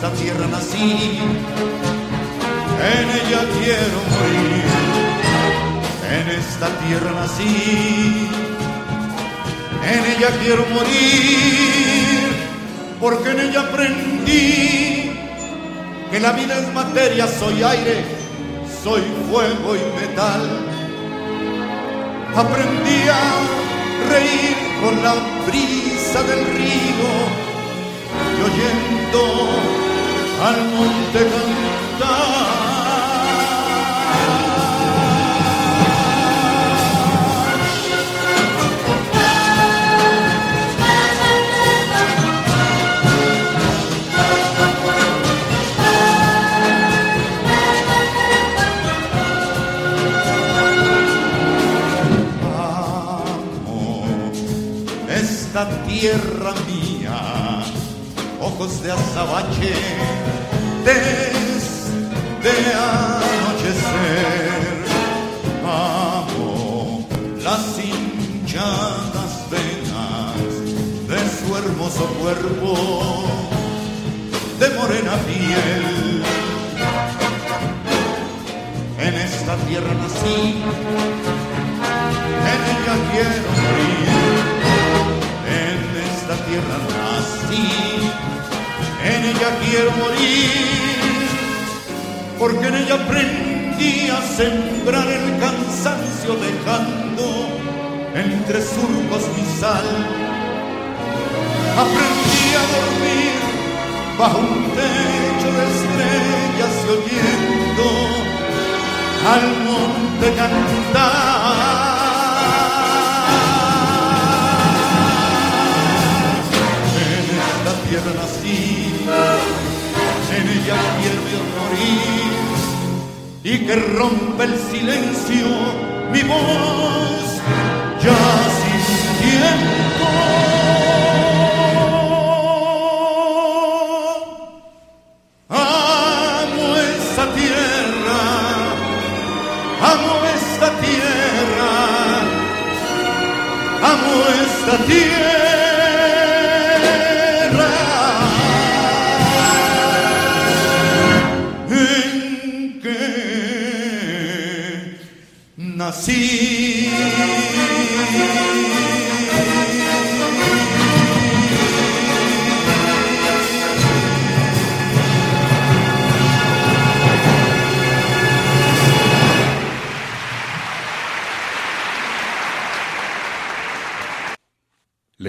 Esta tierra nací, en ella quiero morir en esta tierra nací, en ella quiero morir, porque en ella aprendí que la vida es materia, soy aire, soy fuego y metal. Aprendí a reír con la brisa del río y oyendo al monte cantar. tierra mía, ojos de azabache, desde anochecer, amo las hinchadas venas de su hermoso cuerpo, de morena piel. En esta tierra nací, en ella quiero morir tierra nací, en ella quiero morir, porque en ella aprendí a sembrar el cansancio dejando entre surcos mi sal. Aprendí a dormir bajo un techo de estrellas y oyendo al monte cantar. Tierra nací, en ella quiero morir y que rompe el silencio mi voz ya sin tiempo.